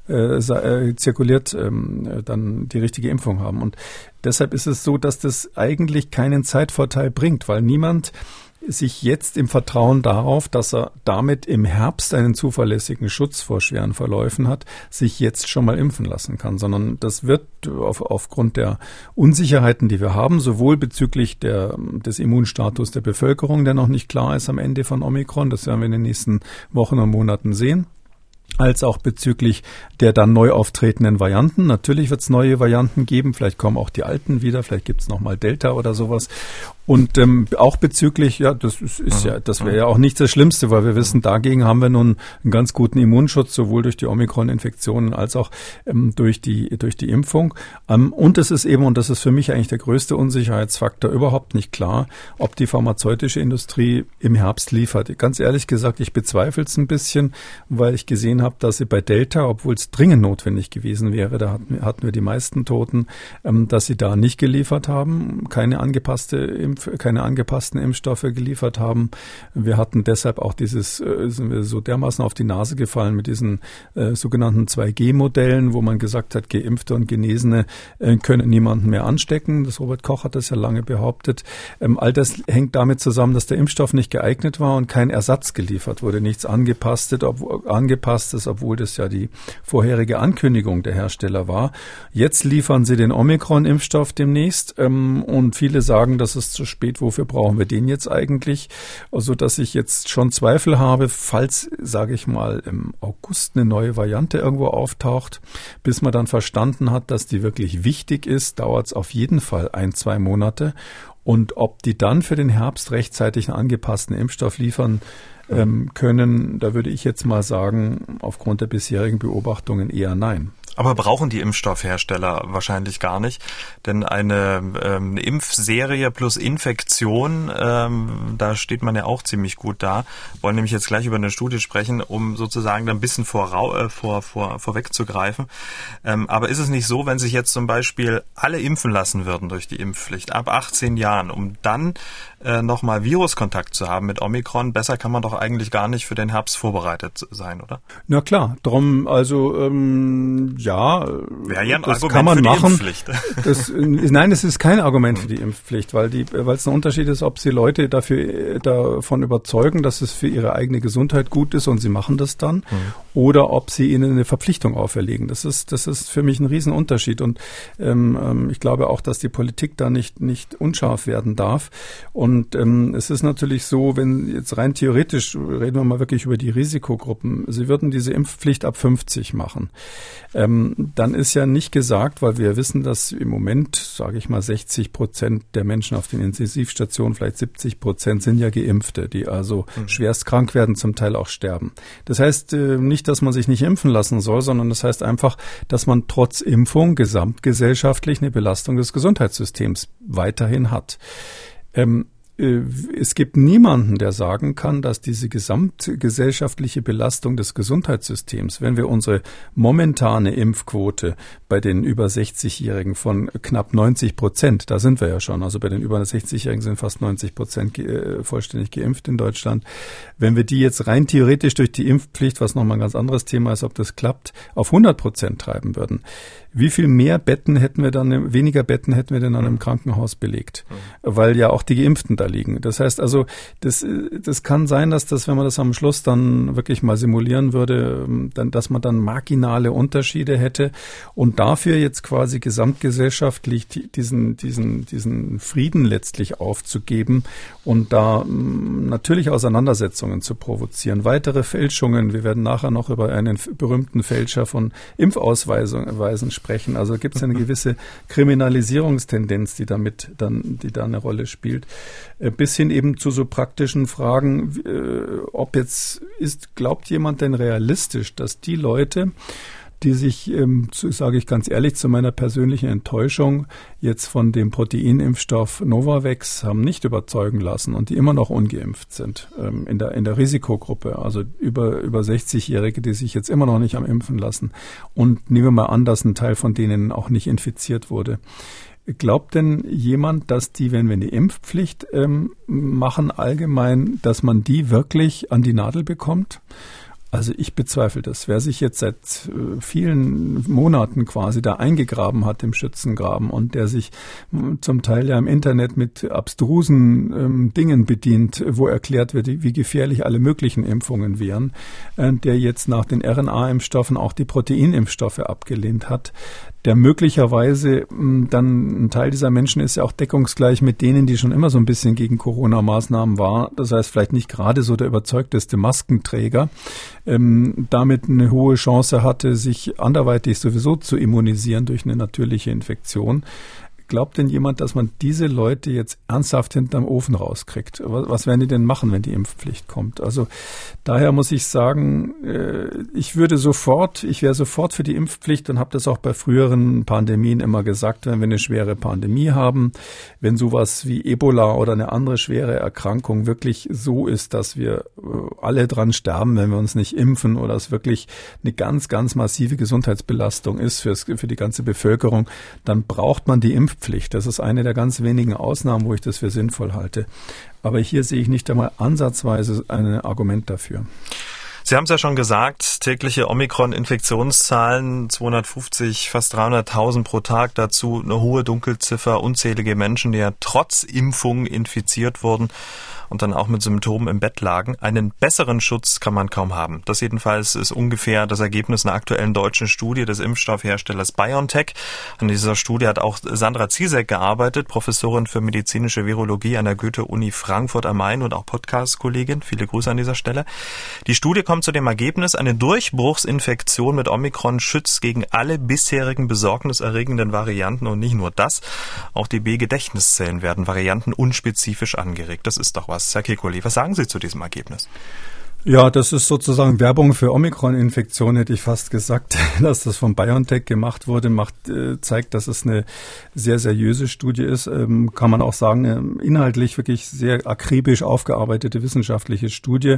mhm. äh, äh, zirkuliert ähm, dann die richtige Impfung haben. Und deshalb ist es so, dass das eigentlich keinen Zeitvorteil bringt, weil niemand sich jetzt im Vertrauen darauf, dass er damit im Herbst einen zuverlässigen Schutz vor schweren Verläufen hat, sich jetzt schon mal impfen lassen kann, sondern das wird auf, aufgrund der Unsicherheiten, die wir haben, sowohl bezüglich der, des Immunstatus der Bevölkerung, der noch nicht klar ist am Ende von Omikron, das werden wir in den nächsten Wochen und Monaten sehen, als auch bezüglich der dann neu auftretenden Varianten. Natürlich wird es neue Varianten geben, vielleicht kommen auch die alten wieder, vielleicht gibt es nochmal Delta oder sowas. Und ähm, auch bezüglich, ja, das ist, ist ja, das wäre ja auch nicht das Schlimmste, weil wir wissen, dagegen haben wir nun einen ganz guten Immunschutz, sowohl durch die Omikron-Infektionen als auch ähm, durch die durch die Impfung. Ähm, und es ist eben, und das ist für mich eigentlich der größte Unsicherheitsfaktor, überhaupt nicht klar, ob die pharmazeutische Industrie im Herbst liefert. Ganz ehrlich gesagt, ich bezweifle es ein bisschen, weil ich gesehen habe, dass sie bei Delta, obwohl es dringend notwendig gewesen wäre, da hatten, hatten wir die meisten Toten, ähm, dass sie da nicht geliefert haben, keine angepasste Impfung keine angepassten Impfstoffe geliefert haben. Wir hatten deshalb auch dieses, äh, sind wir so dermaßen auf die Nase gefallen mit diesen äh, sogenannten 2G-Modellen, wo man gesagt hat, Geimpfte und Genesene äh, können niemanden mehr anstecken. Das Robert Koch hat das ja lange behauptet. Ähm, all das hängt damit zusammen, dass der Impfstoff nicht geeignet war und kein Ersatz geliefert wurde, nichts angepasstes, ob, angepasstes, obwohl das ja die vorherige Ankündigung der Hersteller war. Jetzt liefern sie den Omikron-Impfstoff demnächst ähm, und viele sagen, das ist zu spät, wofür brauchen wir den jetzt eigentlich? Also, dass ich jetzt schon Zweifel habe, falls, sage ich mal, im August eine neue Variante irgendwo auftaucht, bis man dann verstanden hat, dass die wirklich wichtig ist, dauert es auf jeden Fall ein, zwei Monate. Und ob die dann für den Herbst rechtzeitig einen angepassten Impfstoff liefern, ähm, können, da würde ich jetzt mal sagen, aufgrund der bisherigen Beobachtungen eher nein. Aber brauchen die Impfstoffhersteller wahrscheinlich gar nicht, denn eine ähm, Impfserie plus Infektion, ähm, da steht man ja auch ziemlich gut da. Wollen nämlich jetzt gleich über eine Studie sprechen, um sozusagen da ein bisschen vorau äh, vor, vor, vorwegzugreifen. Ähm, aber ist es nicht so, wenn sich jetzt zum Beispiel alle impfen lassen würden durch die Impfpflicht ab 18 Jahren, um dann äh, nochmal Viruskontakt zu haben mit Omikron, besser kann man doch eigentlich gar nicht für den Herbst vorbereitet sein, oder? Na klar, darum also ähm, ja ja, ja das Argument kann man für die machen. Impfpflicht. Das, nein, es ist kein Argument für die Impfpflicht, weil die, weil es ein Unterschied ist, ob sie Leute dafür davon überzeugen, dass es für ihre eigene Gesundheit gut ist und sie machen das dann, mhm. oder ob sie ihnen eine Verpflichtung auferlegen. Das ist, das ist für mich ein Riesenunterschied und ähm, ähm, ich glaube auch, dass die Politik da nicht nicht unscharf werden darf. Und ähm, es ist natürlich so, wenn jetzt rein theoretisch reden wir mal wirklich über die Risikogruppen, sie würden diese Impfpflicht ab 50 machen. Ähm, dann ist ja nicht gesagt, weil wir wissen, dass im Moment, sage ich mal, 60 Prozent der Menschen auf den Intensivstationen, vielleicht 70 Prozent sind ja Geimpfte, die also mhm. schwerst krank werden, zum Teil auch sterben. Das heißt äh, nicht, dass man sich nicht impfen lassen soll, sondern das heißt einfach, dass man trotz Impfung gesamtgesellschaftlich eine Belastung des Gesundheitssystems weiterhin hat. Ähm, äh, es gibt niemanden, der sagen kann, dass diese gesamtgesellschaftliche Belastung des Gesundheitssystems, wenn wir unsere momentane Impfquote bei den über 60-Jährigen von knapp 90 Prozent, da sind wir ja schon, also bei den über 60-Jährigen sind fast 90 Prozent äh, vollständig geimpft in Deutschland, wenn wir die jetzt rein theoretisch durch die Impfpflicht, was nochmal ein ganz anderes Thema ist, ob das klappt, auf 100 Prozent treiben würden, wie viel mehr Betten hätten wir dann, weniger Betten hätten wir denn an einem Krankenhaus belegt? Weil ja auch die Geimpften da liegen. Das heißt also, das, das kann sein, dass das, wenn man das am Schluss dann wirklich mal simulieren würde, dann, dass man dann marginale Unterschiede hätte und dafür jetzt quasi gesamtgesellschaftlich diesen, diesen, diesen Frieden letztlich aufzugeben und da natürlich Auseinandersetzungen zu provozieren. Weitere Fälschungen, wir werden nachher noch über einen berühmten Fälscher von Impfausweisen sprechen. Also gibt es eine gewisse Kriminalisierungstendenz, die damit dann, die da eine Rolle spielt. Bis hin eben zu so praktischen Fragen, äh, ob jetzt ist, glaubt jemand denn realistisch, dass die Leute, die sich, ähm, sage ich ganz ehrlich, zu meiner persönlichen Enttäuschung jetzt von dem Proteinimpfstoff Novavax haben nicht überzeugen lassen und die immer noch ungeimpft sind ähm, in, der, in der Risikogruppe. Also über, über 60-Jährige, die sich jetzt immer noch nicht am impfen lassen. Und nehmen wir mal an, dass ein Teil von denen auch nicht infiziert wurde. Glaubt denn jemand, dass die, wenn wir eine Impfpflicht ähm, machen allgemein, dass man die wirklich an die Nadel bekommt? Also ich bezweifle das. Wer sich jetzt seit äh, vielen Monaten quasi da eingegraben hat im Schützengraben und der sich zum Teil ja im Internet mit abstrusen ähm, Dingen bedient, wo erklärt wird, wie gefährlich alle möglichen Impfungen wären, äh, der jetzt nach den RNA-Impfstoffen auch die Proteinimpfstoffe abgelehnt hat, der möglicherweise hm, dann ein Teil dieser Menschen ist ja auch deckungsgleich mit denen, die schon immer so ein bisschen gegen Corona-Maßnahmen war. Das heißt, vielleicht nicht gerade so der überzeugteste Maskenträger, ähm, damit eine hohe Chance hatte, sich anderweitig sowieso zu immunisieren durch eine natürliche Infektion. Glaubt denn jemand, dass man diese Leute jetzt ernsthaft hinterm Ofen rauskriegt? Was werden die denn machen, wenn die Impfpflicht kommt? Also daher muss ich sagen, äh, ich würde sofort, ich wäre sofort für die Impfpflicht und habe das auch bei früheren Pandemien immer gesagt, wenn wir eine schwere Pandemie haben, wenn sowas wie Ebola oder eine andere schwere Erkrankung wirklich so ist, dass wir äh, alle dran sterben, wenn wir uns nicht impfen oder es wirklich eine ganz, ganz massive Gesundheitsbelastung ist für, für die ganze Bevölkerung, dann braucht man die Impfpflicht Impfpflicht. Das ist eine der ganz wenigen Ausnahmen, wo ich das für sinnvoll halte. Aber hier sehe ich nicht einmal ansatzweise ein Argument dafür. Sie haben es ja schon gesagt, tägliche Omikron-Infektionszahlen 250, fast 300.000 pro Tag, dazu eine hohe Dunkelziffer, unzählige Menschen, die ja trotz Impfung infiziert wurden und dann auch mit Symptomen im Bett lagen. Einen besseren Schutz kann man kaum haben. Das jedenfalls ist ungefähr das Ergebnis einer aktuellen deutschen Studie des Impfstoffherstellers BioNTech. An dieser Studie hat auch Sandra Ziesek gearbeitet, Professorin für medizinische Virologie an der Goethe-Uni Frankfurt am Main und auch Podcast-Kollegin. Viele Grüße an dieser Stelle. Die Studie kommt zu dem Ergebnis, eine Durchbruchsinfektion mit Omikron schützt gegen alle bisherigen besorgniserregenden Varianten und nicht nur das. Auch die B-Gedächtniszellen werden variantenunspezifisch angeregt. Das ist doch was was, Herr Kekulé. Was sagen Sie zu diesem Ergebnis? Ja, das ist sozusagen Werbung für Omikron-Infektion, hätte ich fast gesagt, dass das von BioNTech gemacht wurde, macht, äh, zeigt, dass es eine sehr seriöse Studie ist. Ähm, kann man auch sagen, äh, inhaltlich wirklich sehr akribisch aufgearbeitete wissenschaftliche Studie.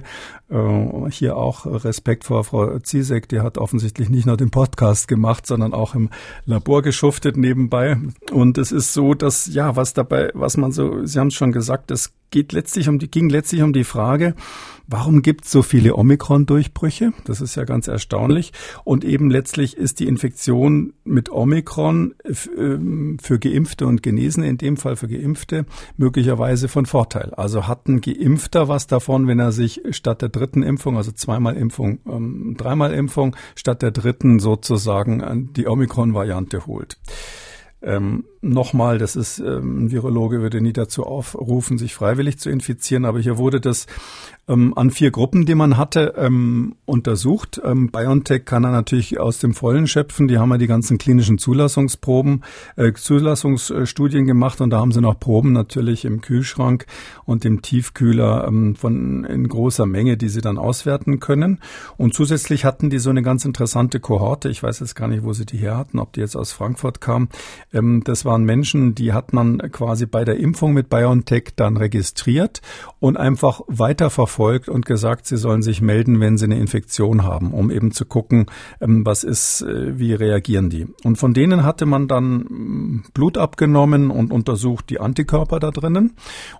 Äh, hier auch Respekt vor Frau Ziesek, die hat offensichtlich nicht nur den Podcast gemacht, sondern auch im Labor geschuftet nebenbei. Und es ist so, dass, ja, was dabei, was man so, Sie haben es schon gesagt, es geht letztlich um die, ging letztlich um die Frage, warum gibt es so viele Omikron-Durchbrüche? Das ist ja ganz erstaunlich. Und eben letztlich ist die Infektion mit Omikron ähm, für Geimpfte und Genesene, in dem Fall für Geimpfte, möglicherweise von Vorteil. Also hat ein Geimpfter was davon, wenn er sich statt der dritten Impfung, also zweimal Impfung, ähm, dreimal Impfung, statt der dritten sozusagen die Omikron-Variante holt. Ähm, Nochmal, das ist, ähm, ein Virologe würde nie dazu aufrufen, sich freiwillig zu infizieren, aber hier wurde das ähm, an vier Gruppen, die man hatte, ähm, untersucht. Ähm, BioNTech kann er natürlich aus dem Vollen schöpfen. Die haben ja die ganzen klinischen Zulassungsproben, äh, Zulassungsstudien gemacht und da haben sie noch Proben natürlich im Kühlschrank und im Tiefkühler ähm, von in großer Menge, die sie dann auswerten können. Und zusätzlich hatten die so eine ganz interessante Kohorte. Ich weiß jetzt gar nicht, wo sie die her hatten, ob die jetzt aus Frankfurt kam. Ähm, das waren Menschen, die hat man quasi bei der Impfung mit BioNTech dann registriert und einfach weiter verfolgt und gesagt, sie sollen sich melden, wenn sie eine Infektion haben, um eben zu gucken, ähm, was ist, äh, wie reagieren die. Und von denen hatte man dann mm, Blut abgenommen und untersucht die Antikörper da drinnen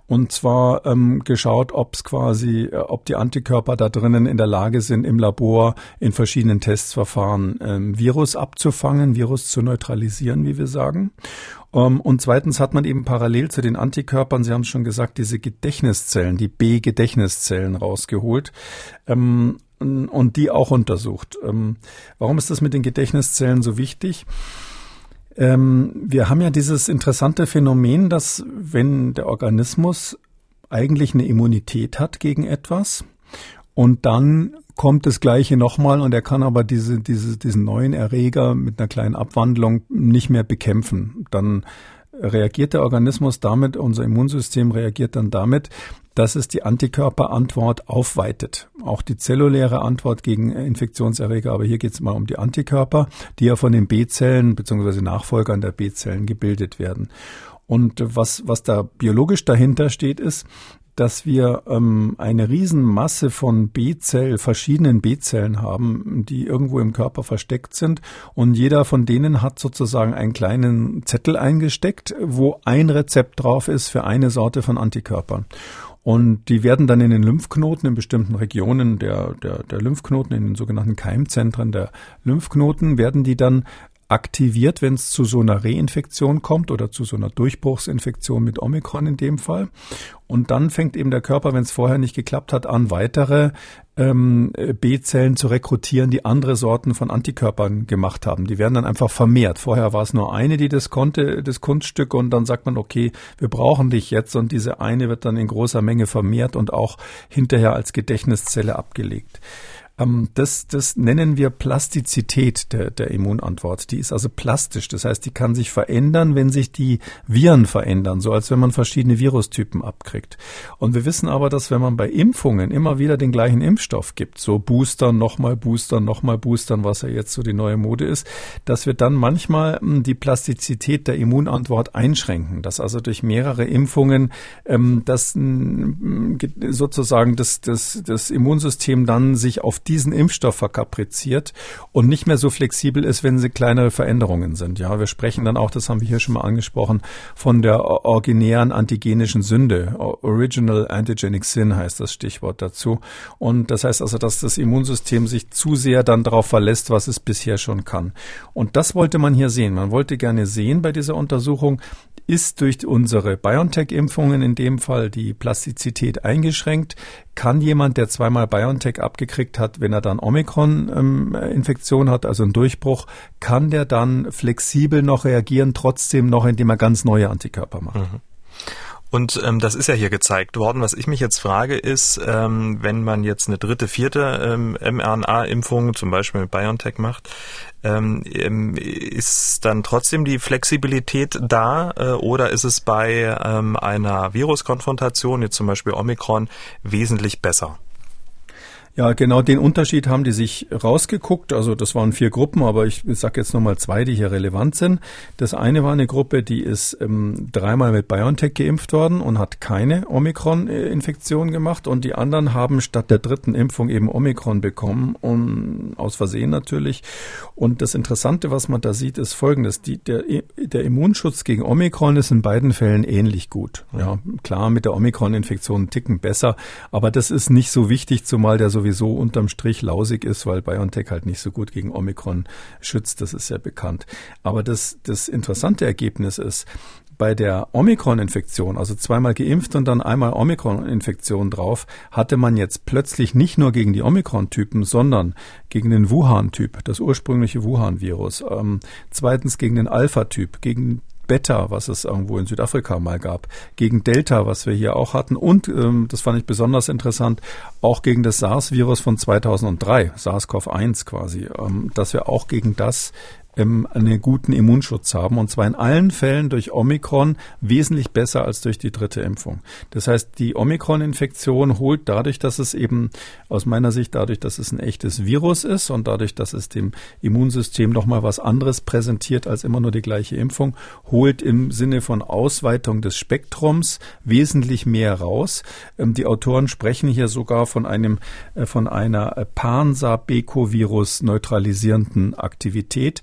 und zwar ähm, geschaut, ob es quasi, äh, ob die Antikörper da drinnen in der Lage sind, im Labor in verschiedenen Testverfahren ähm, Virus abzufangen, Virus zu neutralisieren, wie wir sagen. Ähm, und zweitens hat man eben parallel zu den Antikörpern, Sie haben es schon gesagt, diese Gedächtniszellen, die B-Gedächtniszellen rausgeholt. Ähm, und die auch untersucht. Ähm, warum ist das mit den Gedächtniszellen so wichtig? Wir haben ja dieses interessante Phänomen, dass wenn der Organismus eigentlich eine Immunität hat gegen etwas und dann kommt das Gleiche nochmal und er kann aber diese, diese, diesen neuen Erreger mit einer kleinen Abwandlung nicht mehr bekämpfen. Dann reagiert der Organismus damit, unser Immunsystem reagiert dann damit, dass es die Antikörperantwort aufweitet. Auch die zelluläre Antwort gegen Infektionserreger, aber hier geht es mal um die Antikörper, die ja von den B-Zellen bzw. Nachfolgern der B-Zellen gebildet werden. Und was, was da biologisch dahinter steht, ist, dass wir ähm, eine Riesenmasse von B-Zellen, verschiedenen B-Zellen haben, die irgendwo im Körper versteckt sind. Und jeder von denen hat sozusagen einen kleinen Zettel eingesteckt, wo ein Rezept drauf ist für eine Sorte von Antikörpern. Und die werden dann in den Lymphknoten in bestimmten Regionen der, der, der Lymphknoten, in den sogenannten Keimzentren der Lymphknoten, werden die dann aktiviert, wenn es zu so einer Reinfektion kommt oder zu so einer Durchbruchsinfektion mit Omikron in dem Fall. Und dann fängt eben der Körper, wenn es vorher nicht geklappt hat, an, weitere ähm, B-Zellen zu rekrutieren, die andere Sorten von Antikörpern gemacht haben. Die werden dann einfach vermehrt. Vorher war es nur eine, die das konnte, das Kunststück, und dann sagt man, okay, wir brauchen dich jetzt, und diese eine wird dann in großer Menge vermehrt und auch hinterher als Gedächtniszelle abgelegt. Ähm, das, das nennen wir Plastizität der, der Immunantwort. Die ist also plastisch. Das heißt, die kann sich verändern, wenn sich die Viren verändern, so als wenn man verschiedene Virustypen abkriegt. Und wir wissen aber, dass wenn man bei Impfungen immer wieder den gleichen Impfstoff gibt, so Boostern, nochmal Boostern, nochmal Boostern, was ja jetzt so die neue Mode ist, dass wir dann manchmal hm, die Plastizität der Immunantwort einschränken. Dass also durch mehrere Impfungen ähm, das hm, sozusagen das, das, das Immunsystem dann sich auf diesen Impfstoff verkapriziert und nicht mehr so flexibel ist, wenn sie kleinere Veränderungen sind. Ja, wir sprechen dann auch, das haben wir hier schon mal angesprochen, von der originären antigenischen Sünde. Original Antigenic Sin heißt das Stichwort dazu. Und das heißt also, dass das Immunsystem sich zu sehr dann darauf verlässt, was es bisher schon kann. Und das wollte man hier sehen. Man wollte gerne sehen bei dieser Untersuchung, ist durch unsere BioNTech-Impfungen in dem Fall die Plastizität eingeschränkt? Kann jemand, der zweimal BioNTech abgekriegt hat, wenn er dann Omikron-Infektion hat, also einen Durchbruch, kann der dann flexibel noch reagieren, trotzdem noch, indem er ganz neue Antikörper macht? Mhm. Und ähm, das ist ja hier gezeigt worden. Was ich mich jetzt frage, ist, ähm, wenn man jetzt eine dritte, vierte ähm, mRNA-Impfung zum Beispiel mit BioNTech macht, ähm, ähm, ist dann trotzdem die Flexibilität da äh, oder ist es bei ähm, einer Viruskonfrontation, jetzt zum Beispiel Omikron, wesentlich besser? Ja, genau den Unterschied haben die sich rausgeguckt. Also das waren vier Gruppen, aber ich sage jetzt nochmal zwei, die hier relevant sind. Das eine war eine Gruppe, die ist ähm, dreimal mit BioNTech geimpft worden und hat keine Omikron-Infektion gemacht. Und die anderen haben statt der dritten Impfung eben Omikron bekommen, und aus Versehen natürlich. Und das Interessante, was man da sieht, ist folgendes. Die, der, der Immunschutz gegen Omikron ist in beiden Fällen ähnlich gut. Ja, klar, mit der Omikron-Infektion ticken besser, aber das ist nicht so wichtig, zumal der so sowieso unterm Strich lausig ist, weil BioNTech halt nicht so gut gegen Omikron schützt, das ist ja bekannt. Aber das, das interessante Ergebnis ist, bei der Omikron-Infektion, also zweimal geimpft und dann einmal Omikron-Infektion drauf, hatte man jetzt plötzlich nicht nur gegen die Omikron-Typen, sondern gegen den Wuhan-Typ, das ursprüngliche Wuhan-Virus, ähm, zweitens gegen den Alpha-Typ, gegen Beta, was es irgendwo in Südafrika mal gab, gegen Delta, was wir hier auch hatten und, ähm, das fand ich besonders interessant, auch gegen das SARS-Virus von 2003, SARS-CoV-1 quasi, ähm, dass wir auch gegen das ähm, einen guten Immunschutz haben und zwar in allen Fällen durch Omikron wesentlich besser als durch die dritte Impfung. Das heißt, die Omikron-Infektion holt dadurch, dass es eben aus meiner Sicht dadurch, dass es ein echtes Virus ist und dadurch, dass es dem Immunsystem nochmal was anderes präsentiert als immer nur die gleiche Impfung, holt im Sinne von Ausweitung des Spektrums wesentlich mehr raus. Ähm, die Autoren sprechen hier sogar von einem äh, von einer Pansa-Beco-Virus neutralisierenden Aktivität.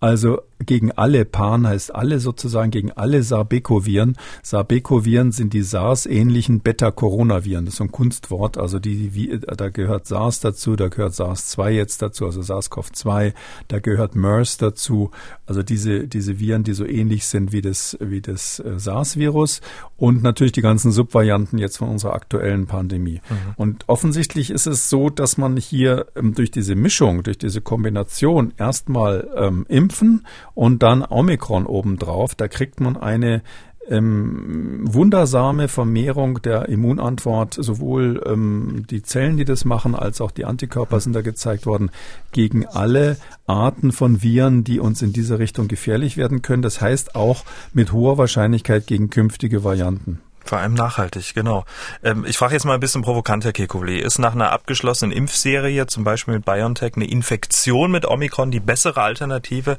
Also gegen alle Pan heißt alle sozusagen gegen alle Sarbecoviren. Sarbecoviren sind die SARS-ähnlichen Beta-Coronaviren. Das ist so ein Kunstwort. Also die, wie, da gehört SARS dazu, da gehört SARS-2 jetzt dazu, also SARS-CoV-2, da gehört MERS dazu. Also diese, diese Viren, die so ähnlich sind wie das, wie das äh, SARS-Virus und natürlich die ganzen Subvarianten jetzt von unserer aktuellen Pandemie. Mhm. Und offensichtlich ist es so, dass man hier ähm, durch diese Mischung, durch diese Kombination erstmal ähm, impfen und dann Omikron obendrauf. Da kriegt man eine ähm, wundersame Vermehrung der Immunantwort, sowohl ähm, die Zellen, die das machen, als auch die Antikörper sind da gezeigt worden, gegen alle Arten von Viren, die uns in diese Richtung gefährlich werden können. Das heißt auch mit hoher Wahrscheinlichkeit gegen künftige Varianten. Vor allem nachhaltig, genau. Ähm, ich frage jetzt mal ein bisschen provokant, Herr Kekulé. Ist nach einer abgeschlossenen Impfserie, zum Beispiel mit BioNTech, eine Infektion mit Omikron die bessere Alternative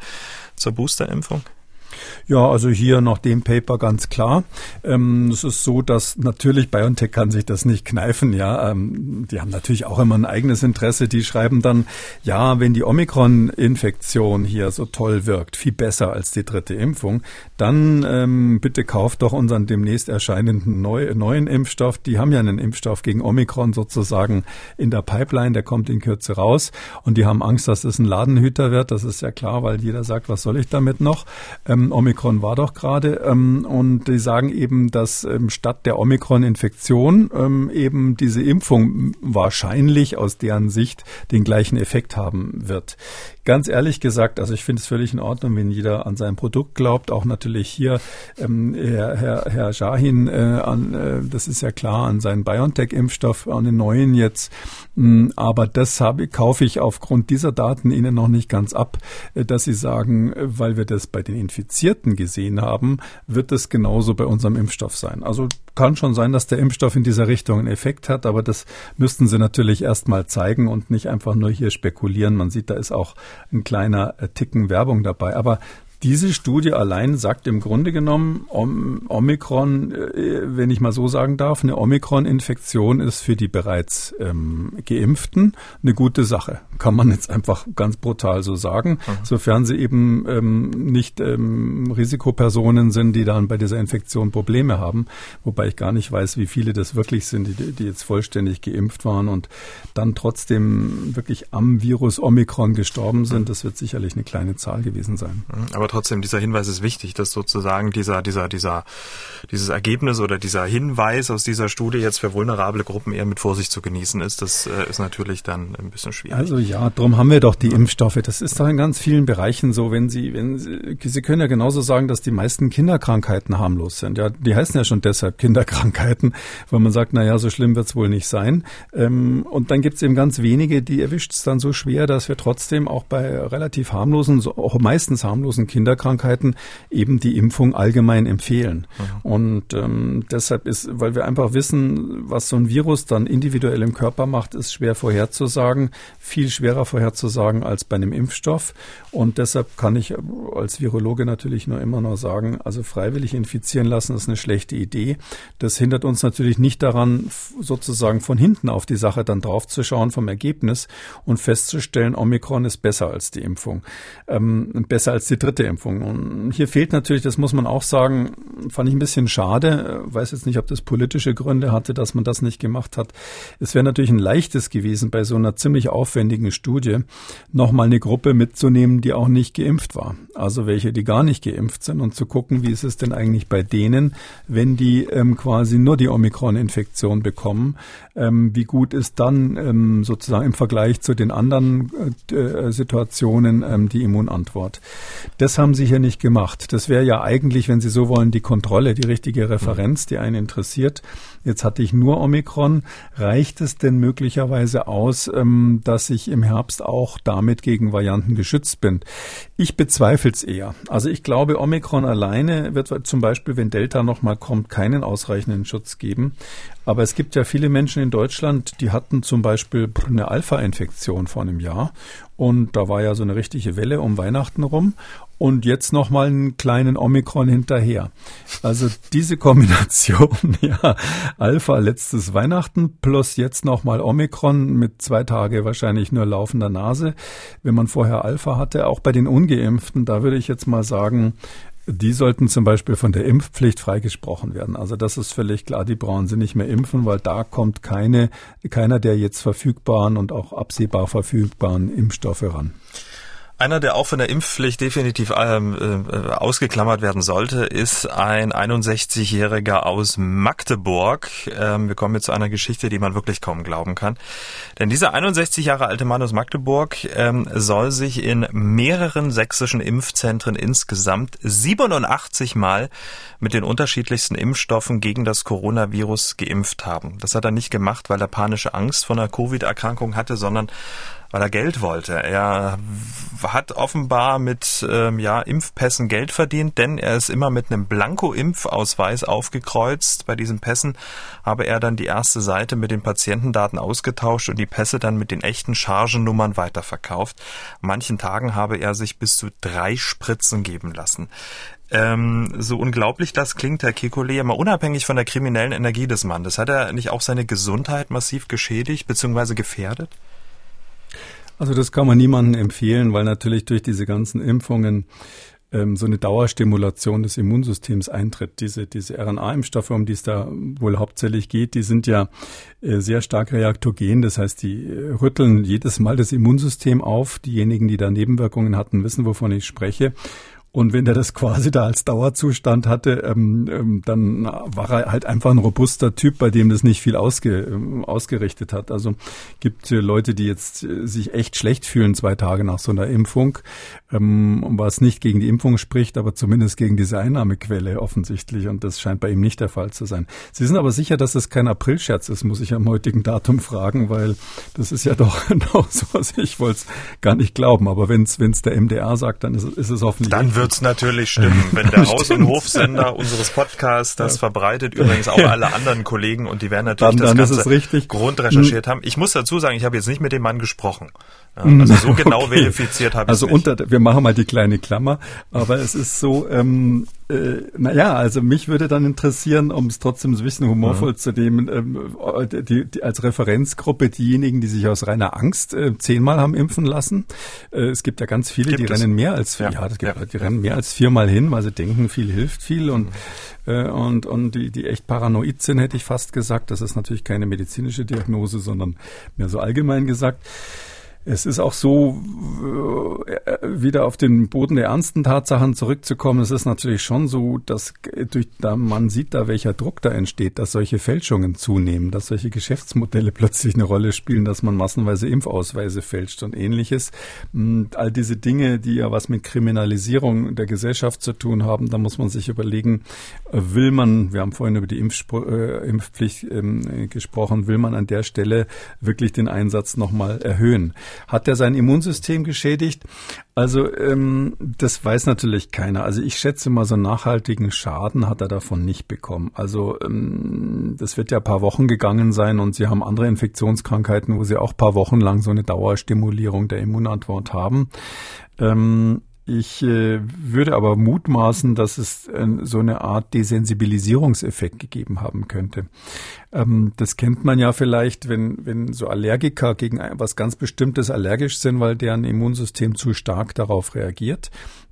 zur Boosterimpfung? Ja, also hier nach dem Paper ganz klar. Ähm, es ist so, dass natürlich BioNTech kann sich das nicht kneifen. Ja, ähm, die haben natürlich auch immer ein eigenes Interesse. Die schreiben dann, ja, wenn die Omikron-Infektion hier so toll wirkt, viel besser als die dritte Impfung, dann ähm, bitte kauft doch unseren demnächst erscheinenden neu, neuen Impfstoff. Die haben ja einen Impfstoff gegen Omikron sozusagen in der Pipeline. Der kommt in Kürze raus und die haben Angst, dass es ein Ladenhüter wird. Das ist ja klar, weil jeder sagt, was soll ich damit noch? Ähm, Omikron war doch gerade. Ähm, und die sagen eben, dass ähm, statt der Omikron-Infektion ähm, eben diese Impfung wahrscheinlich aus deren Sicht den gleichen Effekt haben wird. Ganz ehrlich gesagt, also ich finde es völlig in Ordnung, wenn jeder an sein Produkt glaubt. Auch natürlich hier ähm, Herr, Herr, Herr Shahin, äh, an, äh, das ist ja klar, an seinen BioNTech-Impfstoff, an den neuen jetzt. Mm, aber das habe, kaufe ich aufgrund dieser Daten Ihnen noch nicht ganz ab, äh, dass Sie sagen, äh, weil wir das bei den Infizierten gesehen haben, wird es genauso bei unserem Impfstoff sein. Also kann schon sein, dass der Impfstoff in dieser Richtung einen Effekt hat, aber das müssten Sie natürlich erst mal zeigen und nicht einfach nur hier spekulieren. Man sieht, da ist auch ein kleiner äh, Ticken Werbung dabei. Aber diese Studie allein sagt im Grunde genommen, Omikron, äh, wenn ich mal so sagen darf, eine Omikron-Infektion ist für die bereits ähm, Geimpften eine gute Sache. Kann man jetzt einfach ganz brutal so sagen, mhm. sofern sie eben ähm, nicht ähm, Risikopersonen sind, die dann bei dieser Infektion Probleme haben. Wobei ich gar nicht weiß, wie viele das wirklich sind, die, die jetzt vollständig geimpft waren und dann trotzdem wirklich am Virus Omikron gestorben sind. Mhm. Das wird sicherlich eine kleine Zahl gewesen sein. Aber trotzdem, dieser Hinweis ist wichtig, dass sozusagen dieser, dieser, dieser, dieses Ergebnis oder dieser Hinweis aus dieser Studie jetzt für vulnerable Gruppen eher mit Vorsicht zu genießen ist. Das äh, ist natürlich dann ein bisschen schwierig. Also ja, darum haben wir doch die Impfstoffe. Das ist doch in ganz vielen Bereichen so, wenn Sie, wenn Sie, Sie können ja genauso sagen, dass die meisten Kinderkrankheiten harmlos sind. Ja, die heißen ja schon deshalb Kinderkrankheiten, weil man sagt, na ja, so schlimm wird es wohl nicht sein. Ähm, und dann gibt es eben ganz wenige, die es dann so schwer, dass wir trotzdem auch bei relativ harmlosen, auch meistens harmlosen Kindern Kinderkrankheiten eben die Impfung allgemein empfehlen. Mhm. Und ähm, deshalb ist, weil wir einfach wissen, was so ein Virus dann individuell im Körper macht, ist schwer vorherzusagen, viel schwerer vorherzusagen als bei einem Impfstoff. Und deshalb kann ich als Virologe natürlich nur immer noch sagen, also freiwillig infizieren lassen ist eine schlechte Idee. Das hindert uns natürlich nicht daran, sozusagen von hinten auf die Sache dann draufzuschauen vom Ergebnis und festzustellen, Omikron ist besser als die Impfung, ähm, besser als die dritte Impfung. Und hier fehlt natürlich, das muss man auch sagen, fand ich ein bisschen schade. Weiß jetzt nicht, ob das politische Gründe hatte, dass man das nicht gemacht hat. Es wäre natürlich ein leichtes gewesen, bei so einer ziemlich aufwendigen Studie nochmal eine Gruppe mitzunehmen, die auch nicht geimpft war. Also welche, die gar nicht geimpft sind und zu gucken, wie ist es denn eigentlich bei denen, wenn die ähm, quasi nur die Omikron-Infektion bekommen. Ähm, wie gut ist dann ähm, sozusagen im Vergleich zu den anderen äh, äh Situationen ähm, die Immunantwort? Das haben sie hier nicht gemacht. Das wäre ja eigentlich, wenn Sie so wollen, die Kontrolle, die richtige Referenz, die einen interessiert. Jetzt hatte ich nur Omikron. Reicht es denn möglicherweise aus, ähm, dass ich im Herbst auch damit gegen Varianten geschützt bin? Ich bezweifle es eher. Also ich glaube, Omikron alleine wird zum Beispiel, wenn Delta nochmal kommt, keinen ausreichenden Schutz geben. Aber es gibt ja viele Menschen in Deutschland, die hatten zum Beispiel eine Alpha-Infektion vor einem Jahr. Und da war ja so eine richtige Welle um Weihnachten rum. Und jetzt nochmal einen kleinen Omikron hinterher. Also diese Kombination, ja, Alpha letztes Weihnachten plus jetzt nochmal Omikron mit zwei Tage wahrscheinlich nur laufender Nase. Wenn man vorher Alpha hatte, auch bei den Ungeimpften, da würde ich jetzt mal sagen, die sollten zum Beispiel von der Impfpflicht freigesprochen werden. Also das ist völlig klar, die brauchen sie nicht mehr impfen, weil da kommt keine, keiner der jetzt verfügbaren und auch absehbar verfügbaren Impfstoffe ran. Einer, der auch von der Impfpflicht definitiv ähm, äh, ausgeklammert werden sollte, ist ein 61-Jähriger aus Magdeburg. Ähm, wir kommen jetzt zu einer Geschichte, die man wirklich kaum glauben kann. Denn dieser 61 Jahre alte Mann aus Magdeburg ähm, soll sich in mehreren sächsischen Impfzentren insgesamt 87 Mal mit den unterschiedlichsten Impfstoffen gegen das Coronavirus geimpft haben. Das hat er nicht gemacht, weil er panische Angst vor einer Covid-Erkrankung hatte, sondern weil er Geld wollte. Er hat offenbar mit ähm, ja, Impfpässen Geld verdient, denn er ist immer mit einem Blanko-Impfausweis aufgekreuzt. Bei diesen Pässen habe er dann die erste Seite mit den Patientendaten ausgetauscht und die Pässe dann mit den echten Chargennummern weiterverkauft. An manchen Tagen habe er sich bis zu drei Spritzen geben lassen. Ähm, so unglaublich das klingt, Herr Kekulé, mal unabhängig von der kriminellen Energie des Mannes, hat er nicht auch seine Gesundheit massiv geschädigt bzw. gefährdet? Also das kann man niemandem empfehlen, weil natürlich durch diese ganzen Impfungen ähm, so eine Dauerstimulation des Immunsystems eintritt. Diese, diese RNA-Impfstoffe, um die es da wohl hauptsächlich geht, die sind ja äh, sehr stark reaktogen. Das heißt, die äh, rütteln jedes Mal das Immunsystem auf. Diejenigen, die da Nebenwirkungen hatten, wissen, wovon ich spreche. Und wenn der das quasi da als Dauerzustand hatte, ähm, ähm, dann war er halt einfach ein robuster Typ, bei dem das nicht viel ausge, ähm, ausgerichtet hat. Also gibt äh, Leute, die jetzt äh, sich echt schlecht fühlen zwei Tage nach so einer Impfung, ähm, was nicht gegen die Impfung spricht, aber zumindest gegen diese Einnahmequelle offensichtlich. Und das scheint bei ihm nicht der Fall zu sein. Sie sind aber sicher, dass das kein Aprilscherz ist, muss ich am heutigen Datum fragen, weil das ist ja doch noch so, also ich wollte es gar nicht glauben. Aber wenn es der MDR sagt, dann ist, ist es hoffentlich. Dann wird's natürlich stimmen, wenn der Haus- und Hofsender unseres Podcasts das verbreitet, übrigens auch alle anderen Kollegen und die werden natürlich dann, das dann Ganze grundrecherchiert hm. haben. Ich muss dazu sagen, ich habe jetzt nicht mit dem Mann gesprochen. Hm. also so genau okay. verifiziert habe ich Also unter, wir machen mal die kleine Klammer, aber es ist so, ähm, äh, naja, also mich würde dann interessieren, um es trotzdem so ein bisschen humorvoll ja. zu nehmen, ähm, die, die, als Referenzgruppe diejenigen, die sich aus reiner Angst äh, zehnmal haben impfen lassen. Äh, es gibt ja ganz viele, gibt die es? rennen mehr als ja, ja, das gibt, ja. die rennen mehr als viermal hin, weil sie denken, viel hilft viel und mhm. äh, und und die die echt paranoid sind, hätte ich fast gesagt. Das ist natürlich keine medizinische Diagnose, sondern mehr so allgemein gesagt. Es ist auch so, äh, wieder auf den Boden der ernsten Tatsachen zurückzukommen. Es ist natürlich schon so, dass durch, da man sieht da, welcher Druck da entsteht, dass solche Fälschungen zunehmen, dass solche Geschäftsmodelle plötzlich eine Rolle spielen, dass man massenweise Impfausweise fälscht und ähnliches. Und all diese Dinge, die ja was mit Kriminalisierung der Gesellschaft zu tun haben, da muss man sich überlegen, will man, wir haben vorhin über die Impfspr äh, Impfpflicht ähm, gesprochen, will man an der Stelle wirklich den Einsatz nochmal erhöhen? Hat er sein Immunsystem geschädigt? Also ähm, das weiß natürlich keiner. Also ich schätze mal, so einen nachhaltigen Schaden hat er davon nicht bekommen. Also ähm, das wird ja ein paar Wochen gegangen sein und Sie haben andere Infektionskrankheiten, wo Sie auch paar Wochen lang so eine Dauerstimulierung der Immunantwort haben. Ähm, ich äh, würde aber mutmaßen, dass es äh, so eine Art Desensibilisierungseffekt gegeben haben könnte. Ähm, das kennt man ja vielleicht, wenn, wenn so Allergiker gegen was ganz Bestimmtes allergisch sind, weil deren Immunsystem zu stark darauf reagiert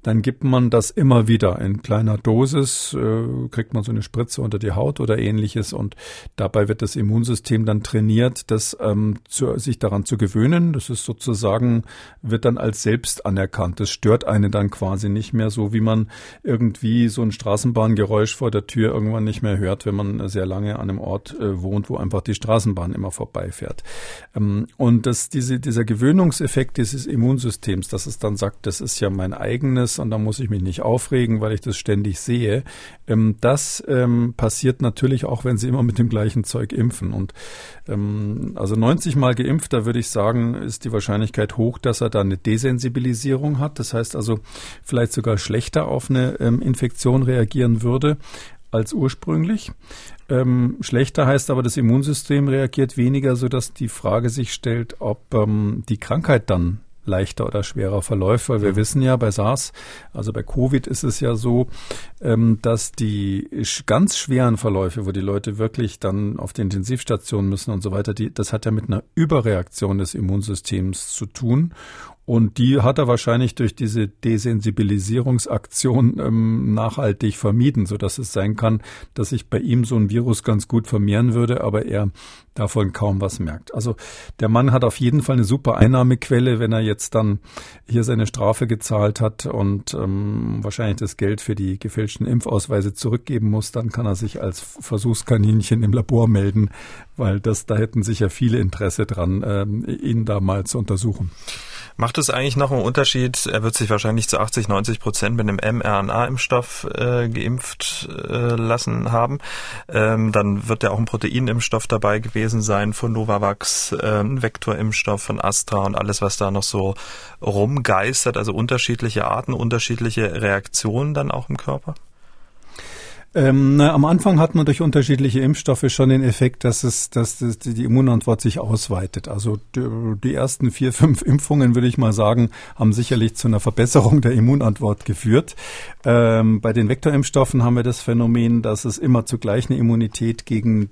dann gibt man das immer wieder in kleiner Dosis, äh, kriegt man so eine Spritze unter die Haut oder ähnliches und dabei wird das Immunsystem dann trainiert, das ähm, zu, sich daran zu gewöhnen. Das ist sozusagen, wird dann als selbst anerkannt. Das stört einen dann quasi nicht mehr so, wie man irgendwie so ein Straßenbahngeräusch vor der Tür irgendwann nicht mehr hört, wenn man sehr lange an einem Ort äh, wohnt, wo einfach die Straßenbahn immer vorbeifährt. Ähm, und das, diese, dieser Gewöhnungseffekt dieses Immunsystems, dass es dann sagt, das ist ja mein eigenes, und da muss ich mich nicht aufregen, weil ich das ständig sehe. Ähm, das ähm, passiert natürlich auch, wenn Sie immer mit dem gleichen Zeug impfen. Und also 90 Mal geimpft, da würde ich sagen, ist die Wahrscheinlichkeit hoch, dass er da eine Desensibilisierung hat. Das heißt also vielleicht sogar schlechter auf eine Infektion reagieren würde als ursprünglich. Ähm, schlechter heißt aber, das Immunsystem reagiert weniger, sodass die Frage sich stellt, ob ähm, die Krankheit dann leichter oder schwerer verläuft, weil wir wissen ja bei SARS, also bei Covid ist es ja so, ähm, dass die ganz schweren Verläufe, wo die Leute wirklich dann auf die Intensivstation müssen und so weiter, die, das hat ja mit einer Überreaktion des Immunsystems zu tun. Und die hat er wahrscheinlich durch diese Desensibilisierungsaktion ähm, nachhaltig vermieden, so dass es sein kann, dass sich bei ihm so ein Virus ganz gut vermehren würde, aber er davon kaum was merkt. Also der Mann hat auf jeden Fall eine super Einnahmequelle, wenn er jetzt dann hier seine Strafe gezahlt hat und ähm, wahrscheinlich das Geld für die gefälschten Impfausweise zurückgeben muss, dann kann er sich als Versuchskaninchen im Labor melden, weil das da hätten sicher viele Interesse dran, ähm, ihn da mal zu untersuchen. Macht es eigentlich noch einen Unterschied? Er wird sich wahrscheinlich zu 80, 90 Prozent mit einem mRNA-Impfstoff äh, geimpft äh, lassen haben. Ähm, dann wird ja auch ein Proteinimpfstoff dabei gewesen sein von Novavax, äh, ein Vektorimpfstoff von Astra und alles, was da noch so rumgeistert. Also unterschiedliche Arten, unterschiedliche Reaktionen dann auch im Körper? Ähm, na, am Anfang hat man durch unterschiedliche Impfstoffe schon den Effekt, dass es, dass das, die Immunantwort sich ausweitet. Also die, die, ersten vier, fünf Impfungen, würde ich mal sagen, haben sicherlich zu einer Verbesserung der Immunantwort geführt. Ähm, bei den Vektorimpfstoffen haben wir das Phänomen, dass es immer zugleich eine Immunität gegen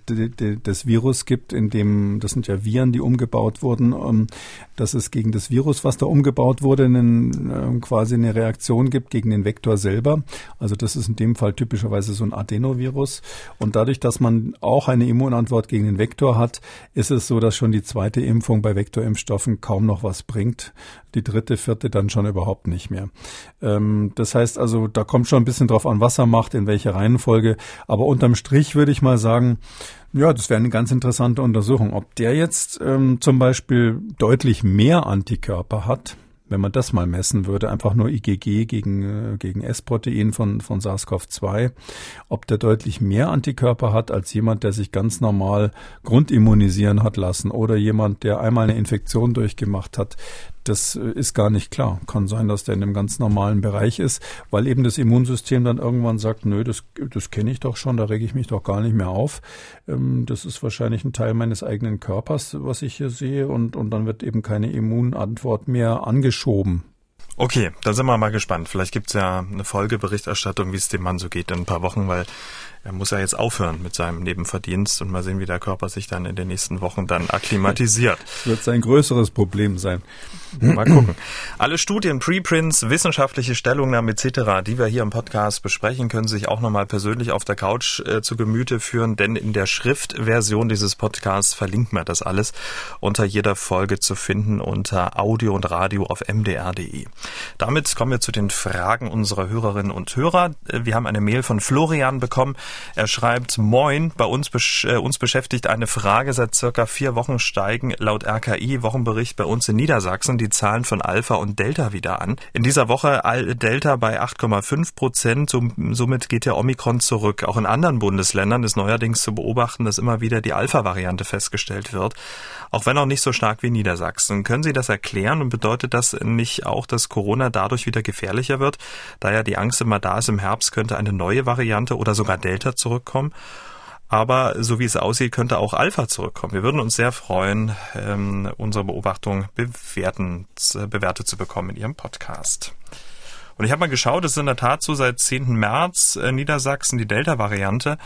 das Virus gibt, in dem, das sind ja Viren, die umgebaut wurden, ähm, dass es gegen das Virus, was da umgebaut wurde, einen, äh, quasi eine Reaktion gibt gegen den Vektor selber. Also das ist in dem Fall typischerweise so ein Adenovirus. Und dadurch, dass man auch eine Immunantwort gegen den Vektor hat, ist es so, dass schon die zweite Impfung bei Vektorimpfstoffen kaum noch was bringt. Die dritte, vierte dann schon überhaupt nicht mehr. Ähm, das heißt also, da kommt schon ein bisschen drauf an, was er macht, in welcher Reihenfolge. Aber unterm Strich würde ich mal sagen, ja, das wäre eine ganz interessante Untersuchung. Ob der jetzt ähm, zum Beispiel deutlich mehr Antikörper hat, wenn man das mal messen würde, einfach nur IgG gegen, äh, gegen S-Protein von, von SARS-CoV-2, ob der deutlich mehr Antikörper hat als jemand, der sich ganz normal grundimmunisieren hat lassen oder jemand, der einmal eine Infektion durchgemacht hat, das ist gar nicht klar. Kann sein, dass der in einem ganz normalen Bereich ist, weil eben das Immunsystem dann irgendwann sagt, nö, das, das kenne ich doch schon, da rege ich mich doch gar nicht mehr auf. Ähm, das ist wahrscheinlich ein Teil meines eigenen Körpers, was ich hier sehe, und, und dann wird eben keine Immunantwort mehr angeschoben. Okay, da sind wir mal gespannt. Vielleicht gibt's ja eine Folgeberichterstattung, wie es dem Mann so geht in ein paar Wochen, weil er muss ja jetzt aufhören mit seinem Nebenverdienst und mal sehen, wie der Körper sich dann in den nächsten Wochen dann akklimatisiert. Das wird sein größeres Problem sein. Mal gucken. Alle Studien, Preprints, wissenschaftliche Stellungnahmen etc., die wir hier im Podcast besprechen, können sich auch nochmal persönlich auf der Couch äh, zu Gemüte führen, denn in der Schriftversion dieses Podcasts verlinken wir das alles unter jeder Folge zu finden unter Audio und Radio auf mdr.de. Damit kommen wir zu den Fragen unserer Hörerinnen und Hörer. Wir haben eine Mail von Florian bekommen. Er schreibt, Moin, bei uns, besch äh, uns beschäftigt eine Frage seit circa vier Wochen steigen laut RKI Wochenbericht bei uns in Niedersachsen die Zahlen von Alpha und Delta wieder an. In dieser Woche Delta bei 8,5 Prozent, somit geht der Omikron zurück. Auch in anderen Bundesländern ist neuerdings zu beobachten, dass immer wieder die Alpha-Variante festgestellt wird, auch wenn auch nicht so stark wie Niedersachsen. Können Sie das erklären und bedeutet das nicht auch, dass Corona dadurch wieder gefährlicher wird, da ja die Angst immer da ist, im Herbst könnte eine neue Variante oder sogar Delta zurückkommen. Aber so wie es aussieht, könnte auch Alpha zurückkommen. Wir würden uns sehr freuen, ähm, unsere Beobachtung bewerten, bewertet zu bekommen in Ihrem Podcast. Und ich habe mal geschaut, es ist in der Tat so seit 10. März äh, Niedersachsen die Delta-Variante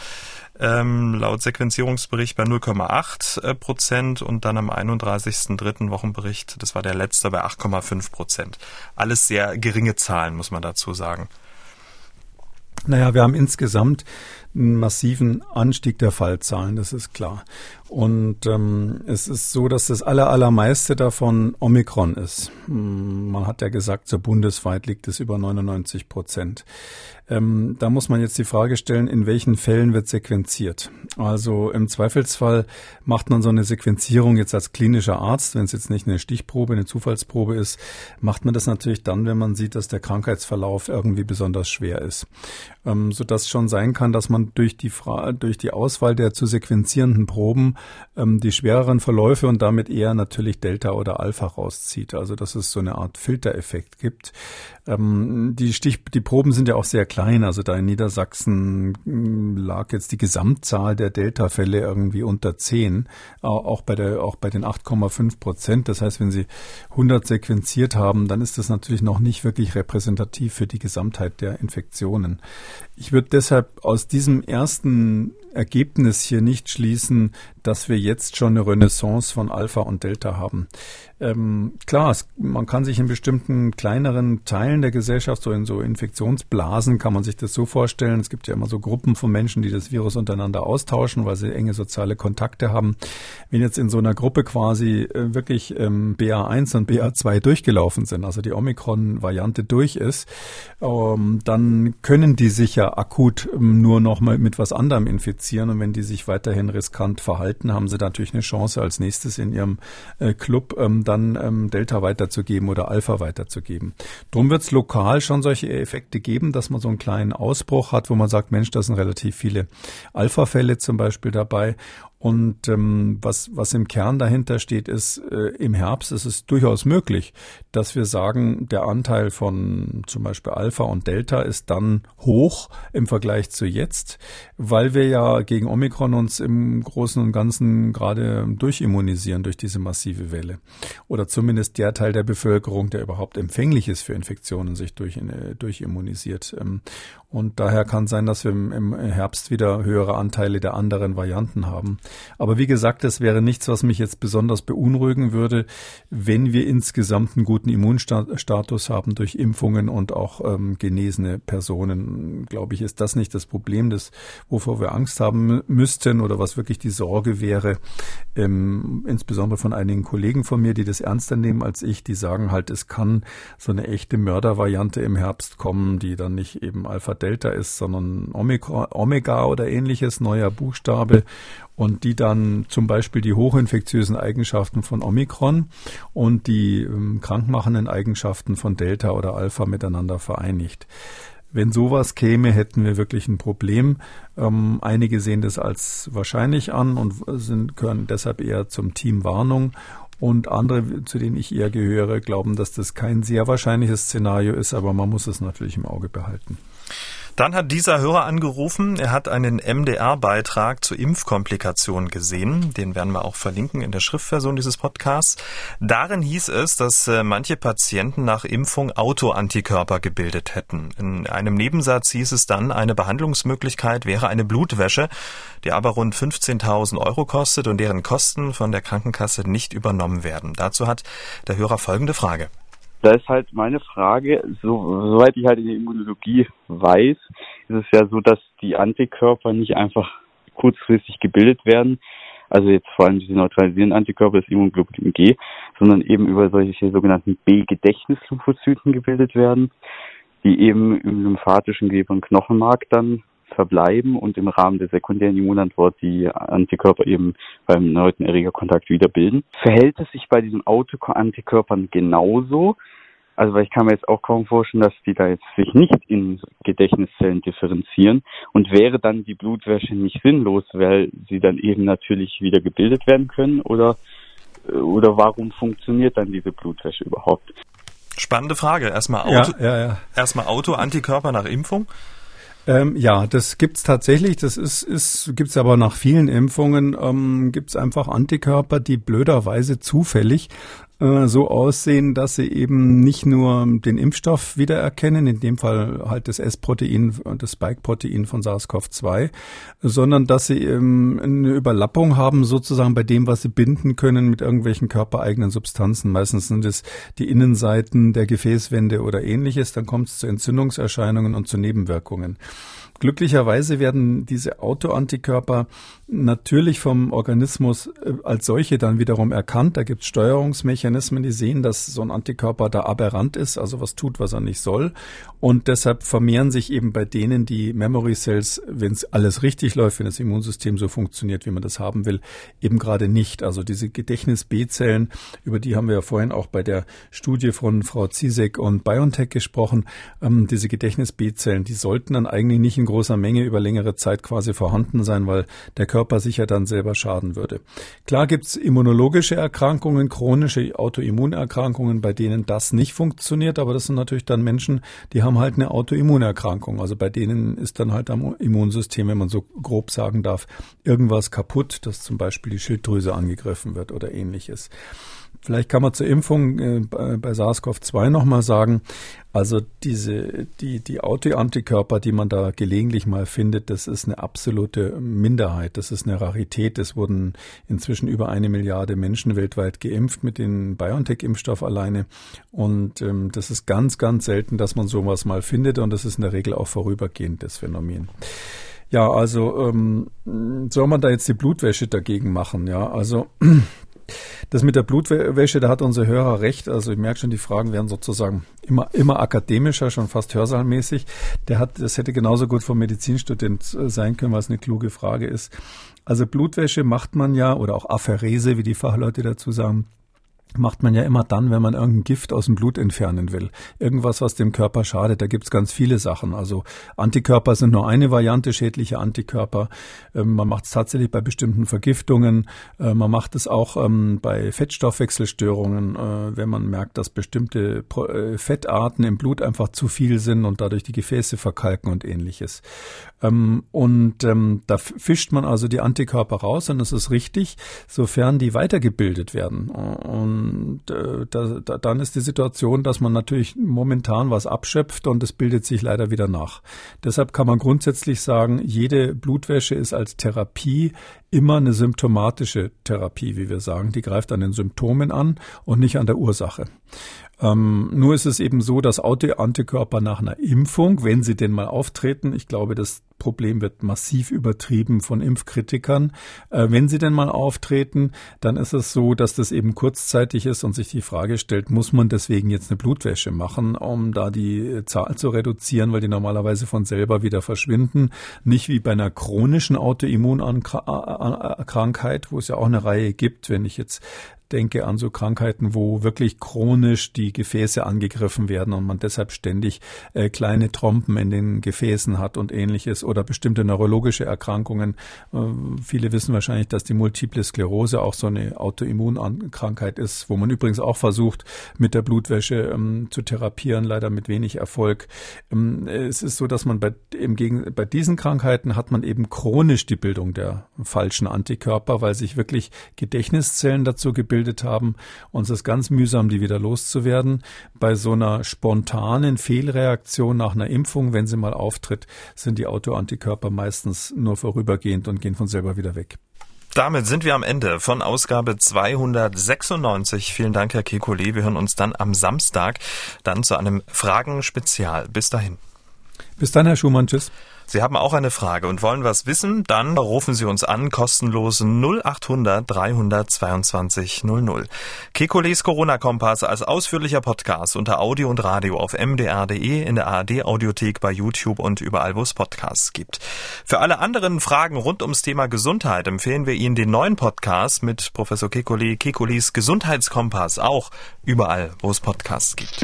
ähm, laut Sequenzierungsbericht bei 0,8 äh, Prozent und dann am 31.3. Wochenbericht, das war der letzte, bei 8,5 Prozent. Alles sehr geringe Zahlen, muss man dazu sagen. Naja, wir haben insgesamt einen massiven Anstieg der Fallzahlen, das ist klar. Und ähm, es ist so, dass das aller, allermeiste davon Omikron ist. Hm, man hat ja gesagt, so bundesweit liegt es über 99 Prozent. Ähm, da muss man jetzt die Frage stellen, in welchen Fällen wird sequenziert. Also im Zweifelsfall macht man so eine Sequenzierung jetzt als klinischer Arzt, wenn es jetzt nicht eine Stichprobe, eine Zufallsprobe ist, macht man das natürlich dann, wenn man sieht, dass der Krankheitsverlauf irgendwie besonders schwer ist. Ähm, sodass schon sein kann, dass man durch die, Fra durch die Auswahl der zu sequenzierenden Proben ähm, die schwereren Verläufe und damit eher natürlich Delta oder Alpha rauszieht. Also dass es so eine Art Filtereffekt gibt. Ähm, die, Stich die Proben sind ja auch sehr klein. Also da in Niedersachsen hm, lag jetzt die Gesamtzahl der Delta-Fälle irgendwie unter 10, auch bei, der, auch bei den 8,5 Prozent. Das heißt, wenn Sie 100 sequenziert haben, dann ist das natürlich noch nicht wirklich repräsentativ für die Gesamtheit der Infektionen. Ich würde deshalb aus diesem ersten Ergebnis hier nicht schließen, dass wir jetzt schon eine Renaissance von Alpha und Delta haben. Ähm, klar, es, man kann sich in bestimmten kleineren Teilen der Gesellschaft, so in so Infektionsblasen, kann man sich das so vorstellen. Es gibt ja immer so Gruppen von Menschen, die das Virus untereinander austauschen, weil sie enge soziale Kontakte haben. Wenn jetzt in so einer Gruppe quasi äh, wirklich ähm, BA1 und BA2 durchgelaufen sind, also die Omikron-Variante durch ist, ähm, dann können die sich ja akut ähm, nur noch mal mit was anderem infizieren. Und wenn die sich weiterhin riskant verhalten, haben sie natürlich eine Chance als nächstes in ihrem äh, Club ähm, dann ähm, Delta weiterzugeben oder Alpha weiterzugeben. Drum wird es lokal schon solche Effekte geben, dass man so einen kleinen Ausbruch hat, wo man sagt, Mensch, da sind relativ viele Alpha-Fälle zum Beispiel dabei. Und ähm, was, was im Kern dahinter steht, ist, äh, im Herbst ist es durchaus möglich, dass wir sagen, der Anteil von zum Beispiel Alpha und Delta ist dann hoch im Vergleich zu jetzt, weil wir ja gegen Omikron uns im Großen und Ganzen gerade durchimmunisieren durch diese massive Welle. Oder zumindest der Teil der Bevölkerung, der überhaupt empfänglich ist für Infektionen, sich durch, äh, durchimmunisiert. Ähm, und daher kann sein, dass wir im Herbst wieder höhere Anteile der anderen Varianten haben. Aber wie gesagt, das wäre nichts, was mich jetzt besonders beunruhigen würde, wenn wir insgesamt einen guten Immunstatus haben durch Impfungen und auch ähm, genesene Personen. Glaube ich, ist das nicht das Problem, das, wovor wir Angst haben müssten oder was wirklich die Sorge wäre, ähm, insbesondere von einigen Kollegen von mir, die das ernster nehmen als ich, die sagen halt, es kann so eine echte Mördervariante im Herbst kommen, die dann nicht eben Alpha Delta ist, sondern Omega, oder ähnliches, neuer Buchstabe und die dann zum Beispiel die hochinfektiösen Eigenschaften von Omikron und die ähm, krankmachenden Eigenschaften von Delta oder Alpha miteinander vereinigt. Wenn sowas käme, hätten wir wirklich ein Problem. Ähm, einige sehen das als wahrscheinlich an und sind, gehören deshalb eher zum Team Warnung. Und andere, zu denen ich eher gehöre, glauben, dass das kein sehr wahrscheinliches Szenario ist, aber man muss es natürlich im Auge behalten. Dann hat dieser Hörer angerufen. Er hat einen MDR-Beitrag zu Impfkomplikationen gesehen. Den werden wir auch verlinken in der Schriftversion dieses Podcasts. Darin hieß es, dass äh, manche Patienten nach Impfung Autoantikörper gebildet hätten. In einem Nebensatz hieß es dann, eine Behandlungsmöglichkeit wäre eine Blutwäsche, die aber rund 15.000 Euro kostet und deren Kosten von der Krankenkasse nicht übernommen werden. Dazu hat der Hörer folgende Frage. Da ist halt meine Frage, so, soweit ich halt in der Immunologie weiß, ist es ja so, dass die Antikörper nicht einfach kurzfristig gebildet werden, also jetzt vor allem diese neutralisierenden Antikörper des Immunglobulin G, sondern eben über solche sogenannten B-Gedächtnislymphozyten gebildet werden, die eben im lymphatischen Gewebe und Knochenmark dann verbleiben und im Rahmen der sekundären Immunantwort die Antikörper eben beim erneuten Erregerkontakt wiederbilden. Verhält es sich bei diesen Autoantikörpern genauso? Also, weil ich kann mir jetzt auch kaum vorstellen, dass die da jetzt sich nicht in Gedächtniszellen differenzieren und wäre dann die Blutwäsche nicht sinnlos, weil sie dann eben natürlich wieder gebildet werden können oder oder warum funktioniert dann diese Blutwäsche überhaupt? Spannende Frage. Erstmal Auto, ja, ja, ja. erstmal Autoantikörper nach Impfung. Ähm, ja, das gibt's tatsächlich. Das ist, ist gibt's aber nach vielen Impfungen ähm, gibt's einfach Antikörper, die blöderweise zufällig äh, so aussehen, dass sie eben nicht nur den Impfstoff wiedererkennen, in dem Fall halt das S-Protein, das Spike-Protein von SARS-CoV-2, sondern dass sie ähm, eine Überlappung haben sozusagen bei dem, was sie binden können mit irgendwelchen körpereigenen Substanzen. Meistens sind es die Innenseiten der Gefäßwände oder ähnliches. Dann kommt es zu Entzündungserscheinungen und zu Nebenwirkungen. Glücklicherweise werden diese Autoantikörper natürlich vom Organismus äh, als solche dann wiederum erkannt. Da gibt es Steuerungsmechanismen, die sehen, dass so ein Antikörper da aberrant ist, also was tut, was er nicht soll. Und deshalb vermehren sich eben bei denen die Memory Cells, wenn es alles richtig läuft, wenn das Immunsystem so funktioniert, wie man das haben will, eben gerade nicht. Also diese Gedächtnis-B-Zellen, über die haben wir ja vorhin auch bei der Studie von Frau Zizek und BioNTech gesprochen. Ähm, diese Gedächtnis-B-Zellen, die sollten dann eigentlich nicht in großer Menge über längere Zeit quasi vorhanden sein, weil der Körper sich ja dann selber schaden würde. Klar gibt's immunologische Erkrankungen, chronische Autoimmunerkrankungen, bei denen das nicht funktioniert, aber das sind natürlich dann Menschen, die haben halt eine Autoimmunerkrankung. Also bei denen ist dann halt am Immunsystem, wenn man so grob sagen darf, irgendwas kaputt, dass zum Beispiel die Schilddrüse angegriffen wird oder ähnliches. Vielleicht kann man zur Impfung äh, bei SARS-CoV-2 nochmal sagen, also diese, die, die Autoantikörper, die man da gelegentlich mal findet, das ist eine absolute Minderheit. Das ist eine Rarität. Es wurden inzwischen über eine Milliarde Menschen weltweit geimpft mit dem BioNTech-Impfstoff alleine. Und ähm, das ist ganz, ganz selten, dass man sowas mal findet. Und das ist in der Regel auch vorübergehend, das Phänomen. Ja, also ähm, soll man da jetzt die Blutwäsche dagegen machen? Ja, also das mit der Blutwäsche, da hat unser Hörer recht. Also ich merke schon, die Fragen werden sozusagen immer, immer akademischer, schon fast hörsaalmäßig. Der hat, das hätte genauso gut vom Medizinstudent sein können, was eine kluge Frage ist. Also Blutwäsche macht man ja, oder auch Apherese, wie die Fachleute dazu sagen, macht man ja immer dann, wenn man irgendein Gift aus dem Blut entfernen will. Irgendwas, was dem Körper schadet. Da gibt's ganz viele Sachen. Also Antikörper sind nur eine Variante, schädliche Antikörper. Ähm, man macht es tatsächlich bei bestimmten Vergiftungen. Äh, man macht es auch ähm, bei Fettstoffwechselstörungen, äh, wenn man merkt, dass bestimmte äh, Fettarten im Blut einfach zu viel sind und dadurch die Gefäße verkalken und ähnliches. Ähm, und ähm, da fischt man also die Antikörper raus und das ist richtig, sofern die weitergebildet werden. Und äh, da, da, dann ist die Situation, dass man natürlich momentan was abschöpft und es bildet sich leider wieder nach. Deshalb kann man grundsätzlich sagen, jede Blutwäsche ist als Therapie immer eine symptomatische Therapie, wie wir sagen. Die greift an den Symptomen an und nicht an der Ursache. Ähm, nur ist es eben so, dass Autoantikörper nach einer Impfung, wenn sie denn mal auftreten, ich glaube, das Problem wird massiv übertrieben von Impfkritikern. Äh, wenn sie denn mal auftreten, dann ist es so, dass das eben kurzzeitig ist und sich die Frage stellt, muss man deswegen jetzt eine Blutwäsche machen, um da die Zahl zu reduzieren, weil die normalerweise von selber wieder verschwinden. Nicht wie bei einer chronischen Autoimmunkrankheit, wo es ja auch eine Reihe gibt, wenn ich jetzt denke an so Krankheiten, wo wirklich chronisch die Gefäße angegriffen werden und man deshalb ständig äh, kleine Trompen in den Gefäßen hat und ähnliches oder bestimmte neurologische Erkrankungen. Äh, viele wissen wahrscheinlich, dass die Multiple Sklerose auch so eine Autoimmunkrankheit ist, wo man übrigens auch versucht, mit der Blutwäsche ähm, zu therapieren, leider mit wenig Erfolg. Ähm, es ist so, dass man bei, im Gegen bei diesen Krankheiten hat man eben chronisch die Bildung der falschen Antikörper, weil sich wirklich Gedächtniszellen dazu gebildet haben. Uns ist ganz mühsam, die wieder loszuwerden. Bei so einer spontanen Fehlreaktion nach einer Impfung, wenn sie mal auftritt, sind die Autoantikörper meistens nur vorübergehend und gehen von selber wieder weg. Damit sind wir am Ende von Ausgabe 296. Vielen Dank, Herr Kekulé. Wir hören uns dann am Samstag dann zu einem Fragen-Spezial. Bis dahin. Bis dann, Herr Schumann. Tschüss. Sie haben auch eine Frage und wollen was wissen? Dann rufen Sie uns an, kostenlos 0800 322 00. Kekules Corona-Kompass als ausführlicher Podcast unter Audio und Radio auf mdr.de, in der ARD-Audiothek, bei YouTube und überall, wo es Podcasts gibt. Für alle anderen Fragen rund ums Thema Gesundheit empfehlen wir Ihnen den neuen Podcast mit Professor Kekulé, Kekules Gesundheitskompass, auch überall, wo es Podcasts gibt.